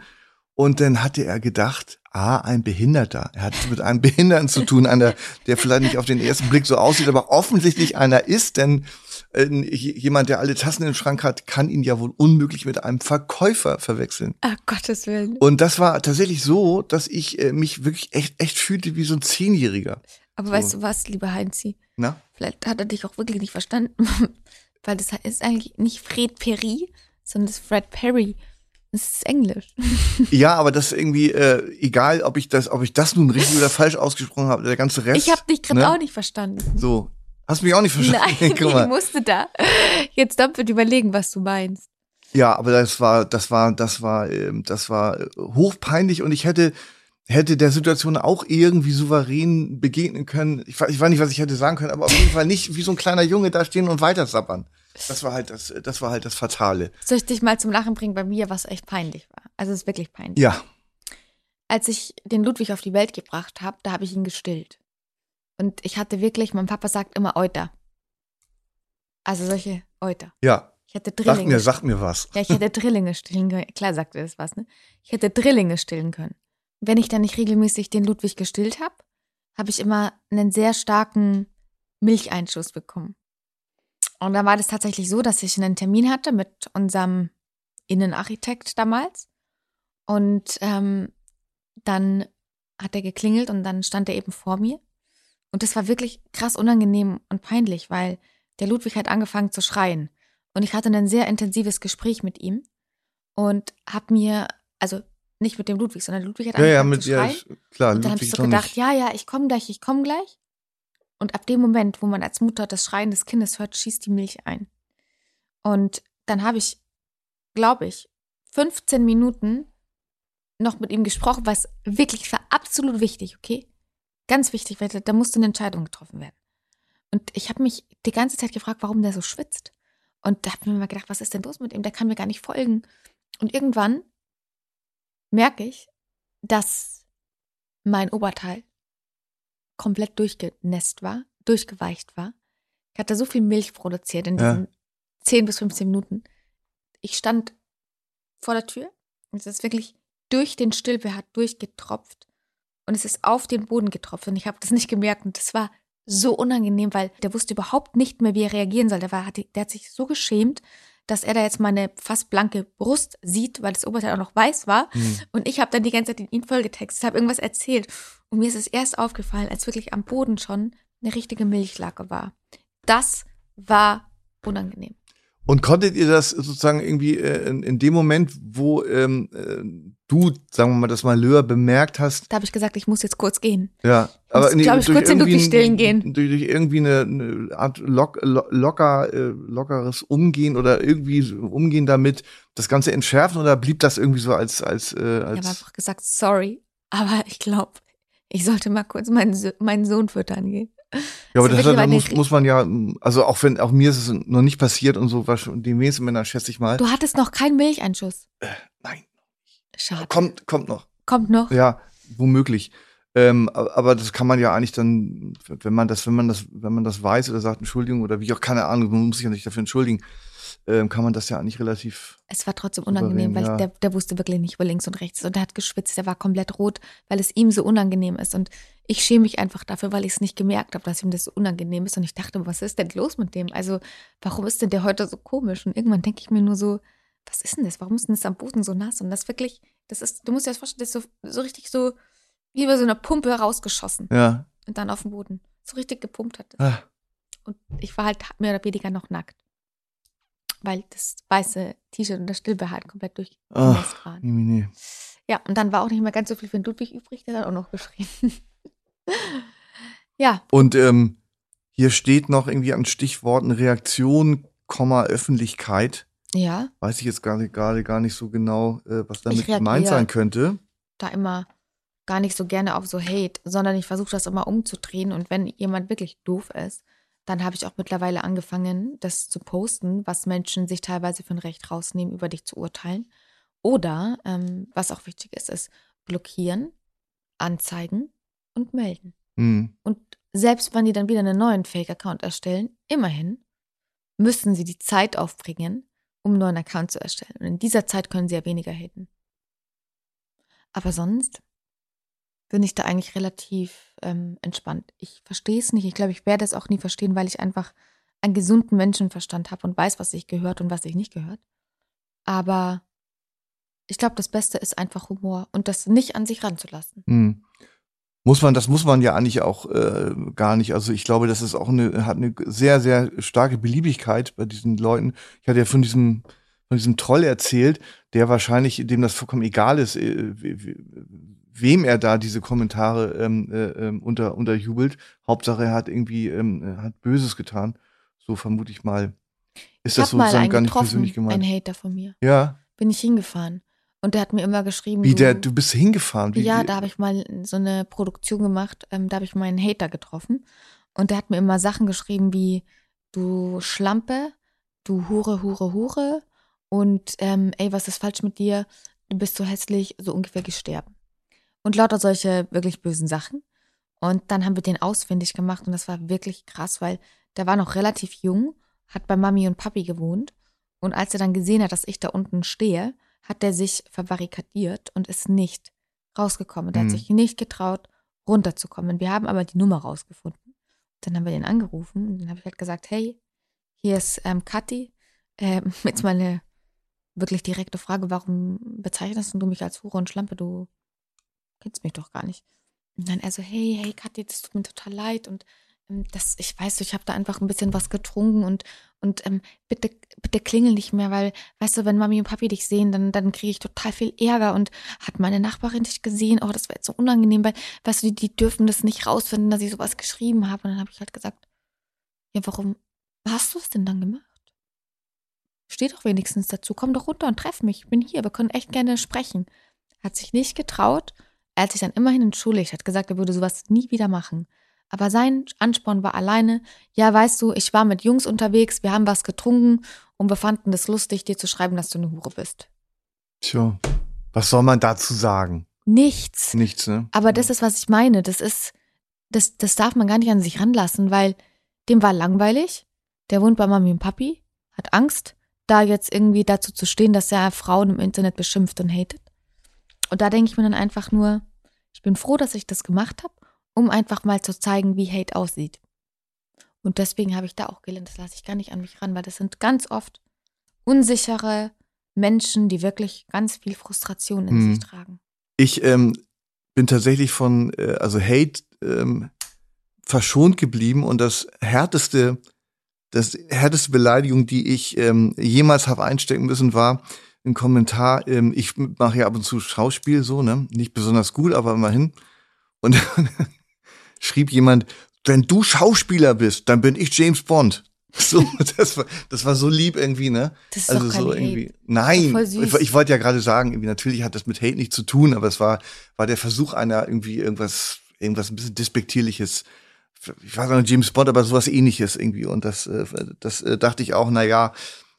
Und dann hatte er gedacht, ah, ein Behinderter. Er hat es mit einem Behinderten zu tun, einer, der vielleicht nicht auf den ersten Blick so aussieht, aber offensichtlich einer ist, denn äh, jemand, der alle Tassen im Schrank hat, kann ihn ja wohl unmöglich mit einem Verkäufer verwechseln. Ach, Gottes Willen. Und das war tatsächlich so, dass ich äh, mich wirklich echt, echt fühlte wie so ein Zehnjähriger. Aber So. weißt du was, lieber Heinzi? Na? Vielleicht hat er dich auch wirklich nicht verstanden. Weil das ist eigentlich nicht Fred Perry, sondern das ist Fred Perry. Das ist Englisch. Ja, aber das ist irgendwie, äh, egal, ob ich das, ob ich das nun richtig oder falsch ausgesprochen habe, der ganze Rest. Ich habe dich gerade ne? auch nicht verstanden. So. Hast mich auch nicht verstanden. Nein, Guck ich mal. musste da jetzt doppelt überlegen, was du meinst. Ja, aber das war, das war, das war, ähm, das war äh, hochpeinlich und ich hätte, hätte der Situation auch irgendwie souverän begegnen können. Ich, weiß- ich weiß nicht, was ich hätte sagen können, aber auf jeden Fall nicht wie so ein kleiner Junge da stehen und weiter sappern. Das war halt das, das war halt das Fatale. Soll ich dich mal zum Lachen bringen bei mir, was echt peinlich war? Also es ist wirklich peinlich. Ja, Als ich den Ludwig auf die Welt gebracht habe, da habe ich ihn gestillt. Und ich hatte wirklich, mein Papa sagt immer Euter. Also solche Euter. ja. Ich hätte Sag Drillinge. mir, sag mir was. Ja, ich hätte Drillinge stillen können. Klar sagte das was, ne? Ich hätte Drillinge stillen können. Wenn ich dann nicht regelmäßig den Ludwig gestillt habe, habe ich immer einen sehr starken Milcheinschuss bekommen. Und dann war das tatsächlich so, dass ich einen Termin hatte mit unserem Innenarchitekt damals. Und ähm, dann hat er geklingelt und dann stand er eben vor mir. Und das war wirklich krass unangenehm und peinlich, weil der Ludwig hat angefangen zu schreien. Und ich hatte ein sehr intensives Gespräch mit ihm und habe mir, also nicht mit dem Ludwig, sondern der Ludwig hat Ja, angefangen ja, mit zu ja, schreien. ich- klar, und dann habe ich so gedacht, nicht. ja, ja, ich komme gleich, ich komme gleich. Und ab dem Moment, wo man als Mutter das Schreien des Kindes hört, schießt die Milch ein. Und dann habe ich, glaube ich, 15 Minuten noch mit ihm gesprochen, was wirklich war absolut wichtig, okay? Ganz wichtig, weil da, musste eine Entscheidung getroffen werden. Und ich habe mich die ganze Zeit gefragt, warum der so schwitzt. Und da habe ich mir mal gedacht, was ist denn los mit ihm? Der kann mir gar nicht folgen. Und irgendwann merke ich, dass mein Oberteil komplett durchgenässt war, durchgeweicht war. Ich hatte so viel Milch produziert in Ja. diesen 10 bis 15 Minuten. Ich stand vor der Tür und es ist wirklich durch den Stillbehar durchgetropft und es ist auf den Boden getropft und ich habe das nicht gemerkt und das war so unangenehm, weil der wusste überhaupt nicht mehr, wie er reagieren soll. Der, war, hat, der hat sich so geschämt, dass er da jetzt meine fast blanke Brust sieht, weil das Oberteil auch noch weiß war. Hm. Und ich habe dann die ganze Zeit in ihn vollgetextet, habe irgendwas erzählt. Und mir ist es erst aufgefallen, als wirklich am Boden schon eine richtige Milchlacke war. Das war unangenehm. Und konntet ihr das sozusagen irgendwie äh, in, in dem Moment, wo ähm, äh, du, sagen wir mal, das Malheur bemerkt hast, Da habe ich gesagt, ich muss jetzt kurz gehen. ja, aber Muss, glaub ich, kurz Ludwig ein- stillen gehen. Durch, durch irgendwie eine, eine Art lock, lo, locker, äh, lockeres Umgehen oder irgendwie Umgehen damit, das Ganze entschärfen oder blieb das irgendwie so als als äh, Ich habe als einfach gesagt, sorry, aber ich glaube, ich sollte mal kurz meinen, meinen Sohn füttern gehen. Ja, aber das hat, war muss, muss man ja, also auch wenn, auch mir ist es noch nicht passiert und so, was schon die meisten Männer schätze ich mal. Du hattest noch keinen Milcheinschuss. Nein, Schade. kommt, kommt noch. Kommt noch. Ja, womöglich. Ähm, aber das kann man ja eigentlich dann, wenn man das, wenn man das, wenn man das weiß oder sagt Entschuldigung oder wie auch keine Ahnung, man muss sich ja nicht dafür entschuldigen, ähm, kann man das ja eigentlich relativ. Es war trotzdem unangenehm, weil ja. der, der wusste wirklich nicht, wo links und rechts ist. Und der hat geschwitzt, der war komplett rot, weil es ihm so unangenehm ist. Und ich schäme mich einfach dafür, weil ich es nicht gemerkt habe, dass ihm das so unangenehm ist. Und ich dachte, was ist denn los mit dem? Also, warum ist denn der heute so komisch? Und irgendwann denke ich mir nur so, was ist denn das? Warum ist denn das am Boden so nass? Und das wirklich, das ist, du musst dir das vorstellen, das ist so, so richtig so wie bei so einer Pumpe rausgeschossen Ja. und dann auf den Boden. So richtig gepumpt hat. das. Ah, Und ich war halt mehr oder weniger noch nackt. Weil das weiße T-Shirt und das Stillbehaar halt komplett ah, durchgenässt waren. nee, nee. Ja, und dann war auch nicht mehr ganz so viel für den Ludwig übrig, der hat auch noch geschrien. ja, Und ähm, hier steht noch irgendwie an Stichworten Reaktion, Komma, Öffentlichkeit. ja, Weiß ich jetzt gerade gerade gar nicht so genau, äh, was damit gemeint sein könnte. da immer gar nicht so gerne auf so Hate, sondern ich versuche das immer umzudrehen. Und wenn jemand wirklich doof ist, dann habe ich auch mittlerweile angefangen, das zu posten, was Menschen sich teilweise für ein Recht rausnehmen, über dich zu urteilen. Oder, ähm, was auch wichtig ist, ist blockieren, anzeigen und melden. Hm. Und selbst wenn die dann wieder einen neuen Fake-Account erstellen, immerhin müssen sie die Zeit aufbringen, um einen neuen Account zu erstellen. Und in dieser Zeit können sie ja weniger haten. Aber sonst bin ich da eigentlich relativ ähm, entspannt. Ich verstehe es nicht. Ich glaube, ich werde es auch nie verstehen, weil ich einfach einen gesunden Menschenverstand habe und weiß, was sich gehört und was sich nicht gehört. Aber ich glaube, das Beste ist einfach Humor und das nicht an sich ranzulassen. Hm. Muss man, das muss man ja eigentlich auch äh, gar nicht. Also ich glaube, das ist auch eine, hat eine sehr, sehr starke Beliebigkeit bei diesen Leuten. Ich hatte ja von diesem, von diesem Troll erzählt, der wahrscheinlich, dem das vollkommen egal ist, äh, we- we- wem er da diese Kommentare ähm, äh, ähm, unter, unterjubelt. Hauptsache, er hat irgendwie, ähm, hat Böses getan. So vermute ich mal. Ist ich das sozusagen gar nicht persönlich gemeint? einen Hater von mir. Ja. Bin ich hingefahren. Und der hat mir immer geschrieben, Wie du, der, du bist hingefahren. Wie, ja, da habe ich mal so eine Produktion gemacht, ähm, da habe ich meinen Hater getroffen. Und der hat mir immer Sachen geschrieben wie, du Schlampe, du Hure, Hure, Hure. Und ähm, ey, was ist falsch mit dir? Du bist so hässlich, so ungefähr gesterben. Und lauter solche wirklich bösen Sachen. Und dann haben wir den ausfindig gemacht und das war wirklich krass, weil der war noch relativ jung, hat bei Mami und Papi gewohnt Und als er dann gesehen hat, dass ich da unten stehe, hat er sich verbarrikadiert und ist nicht rausgekommen. Der Mhm. hat sich nicht getraut, runterzukommen. Wir haben aber die Nummer rausgefunden. Dann haben wir den angerufen und dann habe ich halt gesagt, hey, hier ist ähm, Kathi. Ähm, jetzt mal eine wirklich direkte Frage, warum bezeichnest du mich als Hure und Schlampe? Du kennst mich doch gar nicht. Und dann er so, hey, hey Kathi, das tut mir total leid und ähm, das, ich weiß, ich habe da einfach ein bisschen was getrunken und und ähm, bitte, bitte klingel nicht mehr, weil, weißt du, wenn Mami und Papi dich sehen, dann, dann kriege ich total viel Ärger und hat meine Nachbarin dich gesehen, oh, das wäre jetzt so unangenehm, weil, weißt du, die, die dürfen das nicht rausfinden, dass ich sowas geschrieben habe. Und dann habe ich halt gesagt, ja, warum hast du es denn dann gemacht? Steh doch wenigstens dazu, komm doch runter und treff mich, ich bin hier, wir können echt gerne sprechen. Hat sich nicht getraut, er hat sich dann immerhin entschuldigt, hat gesagt, er würde sowas nie wieder machen. Aber sein Ansporn war alleine, ja, weißt du, ich war mit Jungs unterwegs, wir haben was getrunken und wir fanden es lustig, dir zu schreiben, dass du eine Hure bist. Tja, was soll man dazu sagen? Nichts. Nichts, ne? Aber das ist, was ich meine. Das ist, das, das darf man gar nicht an sich ranlassen, weil dem war langweilig. Der wohnt bei Mami und Papi, hat Angst, da jetzt irgendwie dazu zu stehen, dass er Frauen im Internet beschimpft und hatet. Und da denke ich mir dann einfach nur, ich bin froh, dass ich das gemacht habe, um einfach mal zu zeigen, wie Hate aussieht. Und deswegen habe ich da auch gelernt, das lasse ich gar nicht an mich ran, weil das sind ganz oft unsichere Menschen, die wirklich ganz viel Frustration in Hm. sich tragen. Ich ähm, bin tatsächlich von, äh, also Hate ähm, verschont geblieben und das härteste, das härteste Beleidigung, die ich ähm, jemals habe einstecken müssen, war ein Kommentar. Ähm, ich mache ja ab und zu Schauspiel so, ne? Nicht besonders gut, aber immerhin. Und dann schrieb jemand, wenn du Schauspieler bist, dann bin ich James Bond. So, das war, das war so lieb irgendwie, ne? Das ist also doch kein so Hate. irgendwie. Nein, ich, ich wollte ja gerade sagen, irgendwie natürlich hat das mit Hate nichts zu tun, aber es war war der Versuch einer irgendwie irgendwas irgendwas ein bisschen despektierliches. Ich weiß nicht James Bond, aber sowas ähnliches irgendwie und das äh, das äh, dachte ich auch, na ja,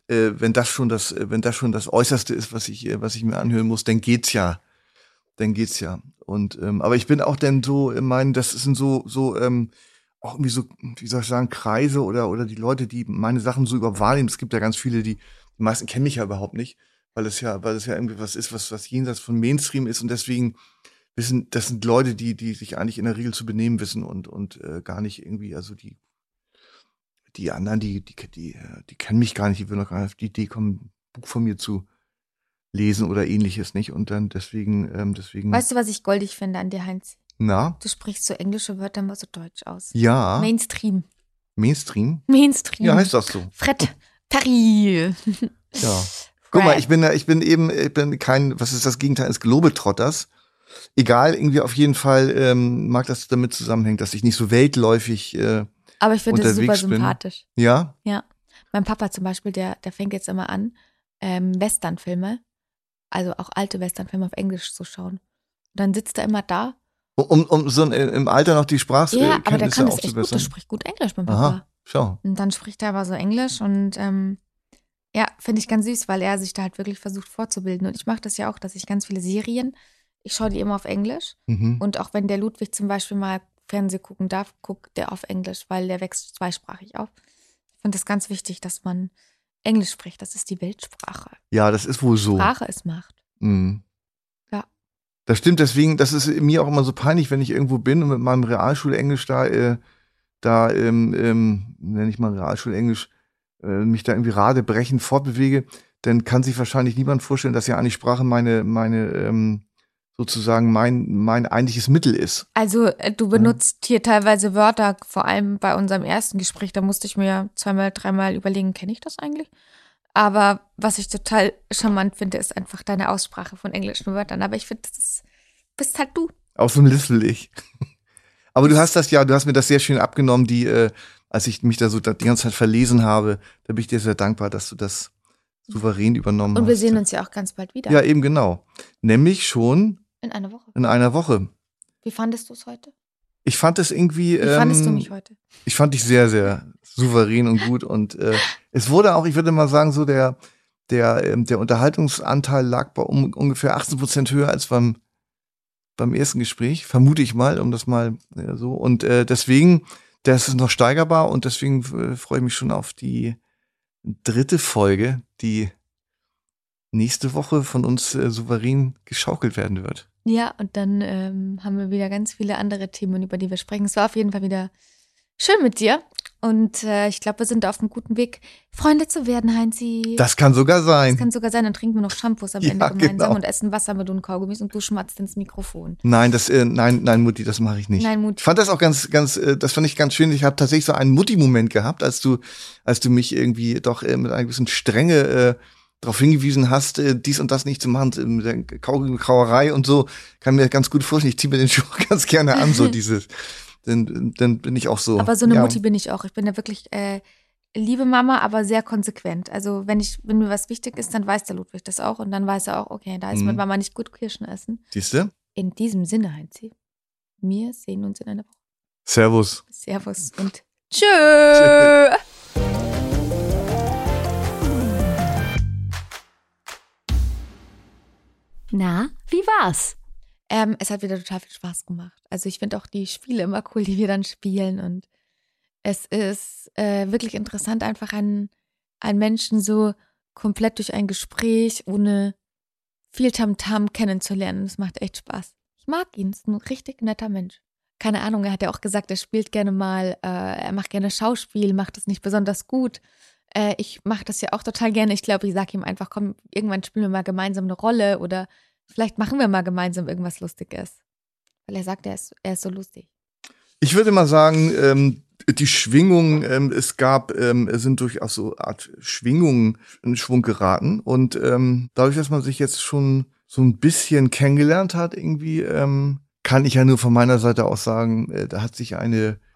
äh, wenn das schon das äh, wenn das schon das äußerste ist, was ich äh, was ich mir anhören muss, dann geht's ja. Dann geht's ja. Und ähm, aber ich bin auch dann so, ich meine, das sind so so ähm, auch irgendwie so, wie soll ich sagen, Kreise oder, oder die Leute, die meine Sachen so überhaupt wahrnehmen. Es gibt ja ganz viele, die, die meisten kennen mich ja überhaupt nicht, weil es ja, weil es ja irgendwie was ist, was, was jenseits von Mainstream ist und deswegen wissen, das sind Leute, die, die sich eigentlich in der Regel zu benehmen wissen und, und äh, gar nicht irgendwie, also die, die anderen, die, die, die, äh, die kennen mich gar nicht, die würden noch gar nicht auf die Idee kommen, ein Buch von mir zu lesen oder ähnliches nicht. Und dann deswegen, ähm, deswegen. Weißt du, was ich goldig finde an dir, Heinz? na, Du sprichst so englische Wörter immer so deutsch aus. ja, Mainstream. Mainstream. Mainstream. Ja, heißt das so. Fred Perry. Ja. Guck mal, ich bin da, ich bin eben, ich bin kein, was ist das Gegenteil eines Globetrotters. Egal, irgendwie auf jeden Fall ähm, mag das damit zusammenhängen, dass ich nicht so weltläufig, äh, Aber ich finde das super bin. sympathisch. ja, Ja. Mein Papa zum Beispiel, der, der fängt jetzt immer an, ähm, Westernfilme, also auch alte Westernfilme auf Englisch zu schauen. Und dann sitzt er immer da. um, um so ein, äh, im Alter noch die Sprache Ja, aber der kann das echt gut, der spricht gut Englisch, mein Papa. Aha, schau. Und dann spricht er aber so Englisch und ähm, ja, finde ich ganz süß, weil er sich da halt wirklich versucht vorzubilden. Und ich mache das ja auch, dass ich ganz viele Serien, ich schaue die immer auf Englisch. Mhm. Und auch wenn der Ludwig zum Beispiel mal Fernsehen gucken darf, guckt der auf Englisch, weil der wächst zweisprachig auf. Ich finde das ganz wichtig, dass man Englisch spricht. Das ist die Weltsprache. Ja, das ist wohl so. Sprache ist Macht. Mhm. Ja. Das stimmt, deswegen, das ist mir auch immer so peinlich, wenn ich irgendwo bin und mit meinem Realschulenglisch da, äh, da, ähm, ähm, nenne ich mal Realschulenglisch, äh, mich da irgendwie radebrechend fortbewege, dann kann sich wahrscheinlich niemand vorstellen, dass ja eigentlich Sprache meine, meine, ähm, sozusagen mein, mein eigentliches Mittel ist. Also äh, du benutzt hier teilweise Wörter, vor allem bei unserem ersten Gespräch, da musste ich mir zweimal, dreimal überlegen, kenne ich das eigentlich? Aber was ich total charmant finde, ist einfach deine Aussprache von englischen Wörtern. Aber ich finde, das ist, bist halt du. Aus dem Lispel ich. Aber du hast das ja, du hast mir das sehr schön abgenommen, die, äh, als ich mich da so die ganze Zeit verlesen habe, da bin ich dir sehr dankbar, dass du das souverän übernommen Und hast. wir sehen uns ja auch ganz bald wieder. Ja, eben genau. Nämlich schon In einer Woche. in einer Woche. Wie fandest du es heute? Ich fand es irgendwie. Wie fandest du ähm, mich heute? Ich fand dich sehr, sehr souverän und gut. Und äh, es wurde auch, ich würde mal sagen, so der, der, ähm, der Unterhaltungsanteil lag bei um, ungefähr 18 Prozent höher als beim, beim ersten Gespräch, vermute ich mal, um das mal äh, so. Und äh, deswegen, das ist noch steigerbar und deswegen äh, freue ich mich schon auf die dritte Folge, die nächste Woche von uns äh, souverän geschaukelt werden wird. Ja, und dann ähm, haben wir wieder ganz viele andere Themen, über die wir sprechen. Es war auf jeden Fall wieder schön mit dir. Und äh, ich glaube, wir sind auf einem guten Weg, Freunde zu werden, Heinzi. Das kann sogar sein. Das kann sogar sein. Dann trinken wir noch Shampoos am Ja, Ende gemeinsam genau. und essen Wasser mit und Kaugummis und du schmatzt ins Mikrofon. Nein, das, äh, nein, nein, Mutti, das mache ich nicht. Nein, Ich Mutti. fand das auch ganz, ganz, äh, das fand ich ganz schön. Ich habe tatsächlich so einen Mutti-Moment gehabt, als du, als du mich irgendwie doch äh, mit einer gewissen Strenge äh, darauf hingewiesen hast, äh, dies und das nicht zu machen, äh, mit der Kaugummi-Kauerei und so. Kann mir ganz gut vorstellen. Ich ziehe mir den Schuh ganz gerne an, so dieses. Dann, dann bin ich auch so. Aber so eine ja. Mutti bin ich auch. Ich bin ja wirklich äh, liebe Mama, aber sehr konsequent. Also wenn ich, wenn mir was wichtig ist, dann weiß der Ludwig das auch und dann weiß er auch, okay, da ist Mhm. mit Mama nicht gut Kirschen essen. Siehst du? In diesem Sinne, Heinzi, wir sehen uns in einer Woche. Servus. Servus und tschö. Na, wie war's? Ähm, es hat wieder total viel Spaß gemacht. Also ich finde auch die Spiele immer cool, die wir dann spielen. Und es ist äh, wirklich interessant, einfach einen, einen Menschen so komplett durch ein Gespräch ohne viel Tamtam kennenzulernen. Das macht echt Spaß. Ich mag ihn, ist ein richtig netter Mensch. Keine Ahnung, er hat ja auch gesagt, er spielt gerne mal, äh, er macht gerne Schauspiel, macht es nicht besonders gut. Äh, ich mache das ja auch total gerne. Ich glaube, ich sage ihm einfach, komm, irgendwann spielen wir mal gemeinsam eine Rolle oder Vielleicht machen wir mal gemeinsam irgendwas Lustiges. Weil er sagt, er ist, er ist so lustig. Ich würde mal sagen, ähm, die Schwingungen, ähm, es gab, ähm, sind durchaus so Art Schwingungen in Schwung geraten. Und ähm, dadurch, dass man sich jetzt schon so ein bisschen kennengelernt hat, irgendwie, ähm, kann ich ja nur von meiner Seite aus sagen, äh, da hat sich eine,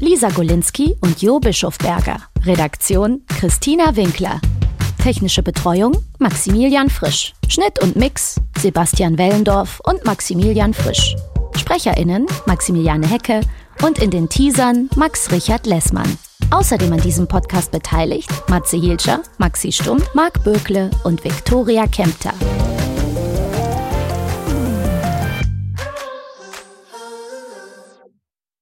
Lisa Golinski und Jo Bischofberger. Redaktion Christina Winkler. Technische Betreuung Maximilian Frisch. Schnitt und Mix Sebastian Wellendorf und Maximilian Frisch. SprecherInnen Maximiliane Hecke und in den Teasern Max Richard Lessmann. Außerdem an diesem Podcast beteiligt Matze Hilscher, Maxi Stumm, Marc Bökle und Viktoria Kempter.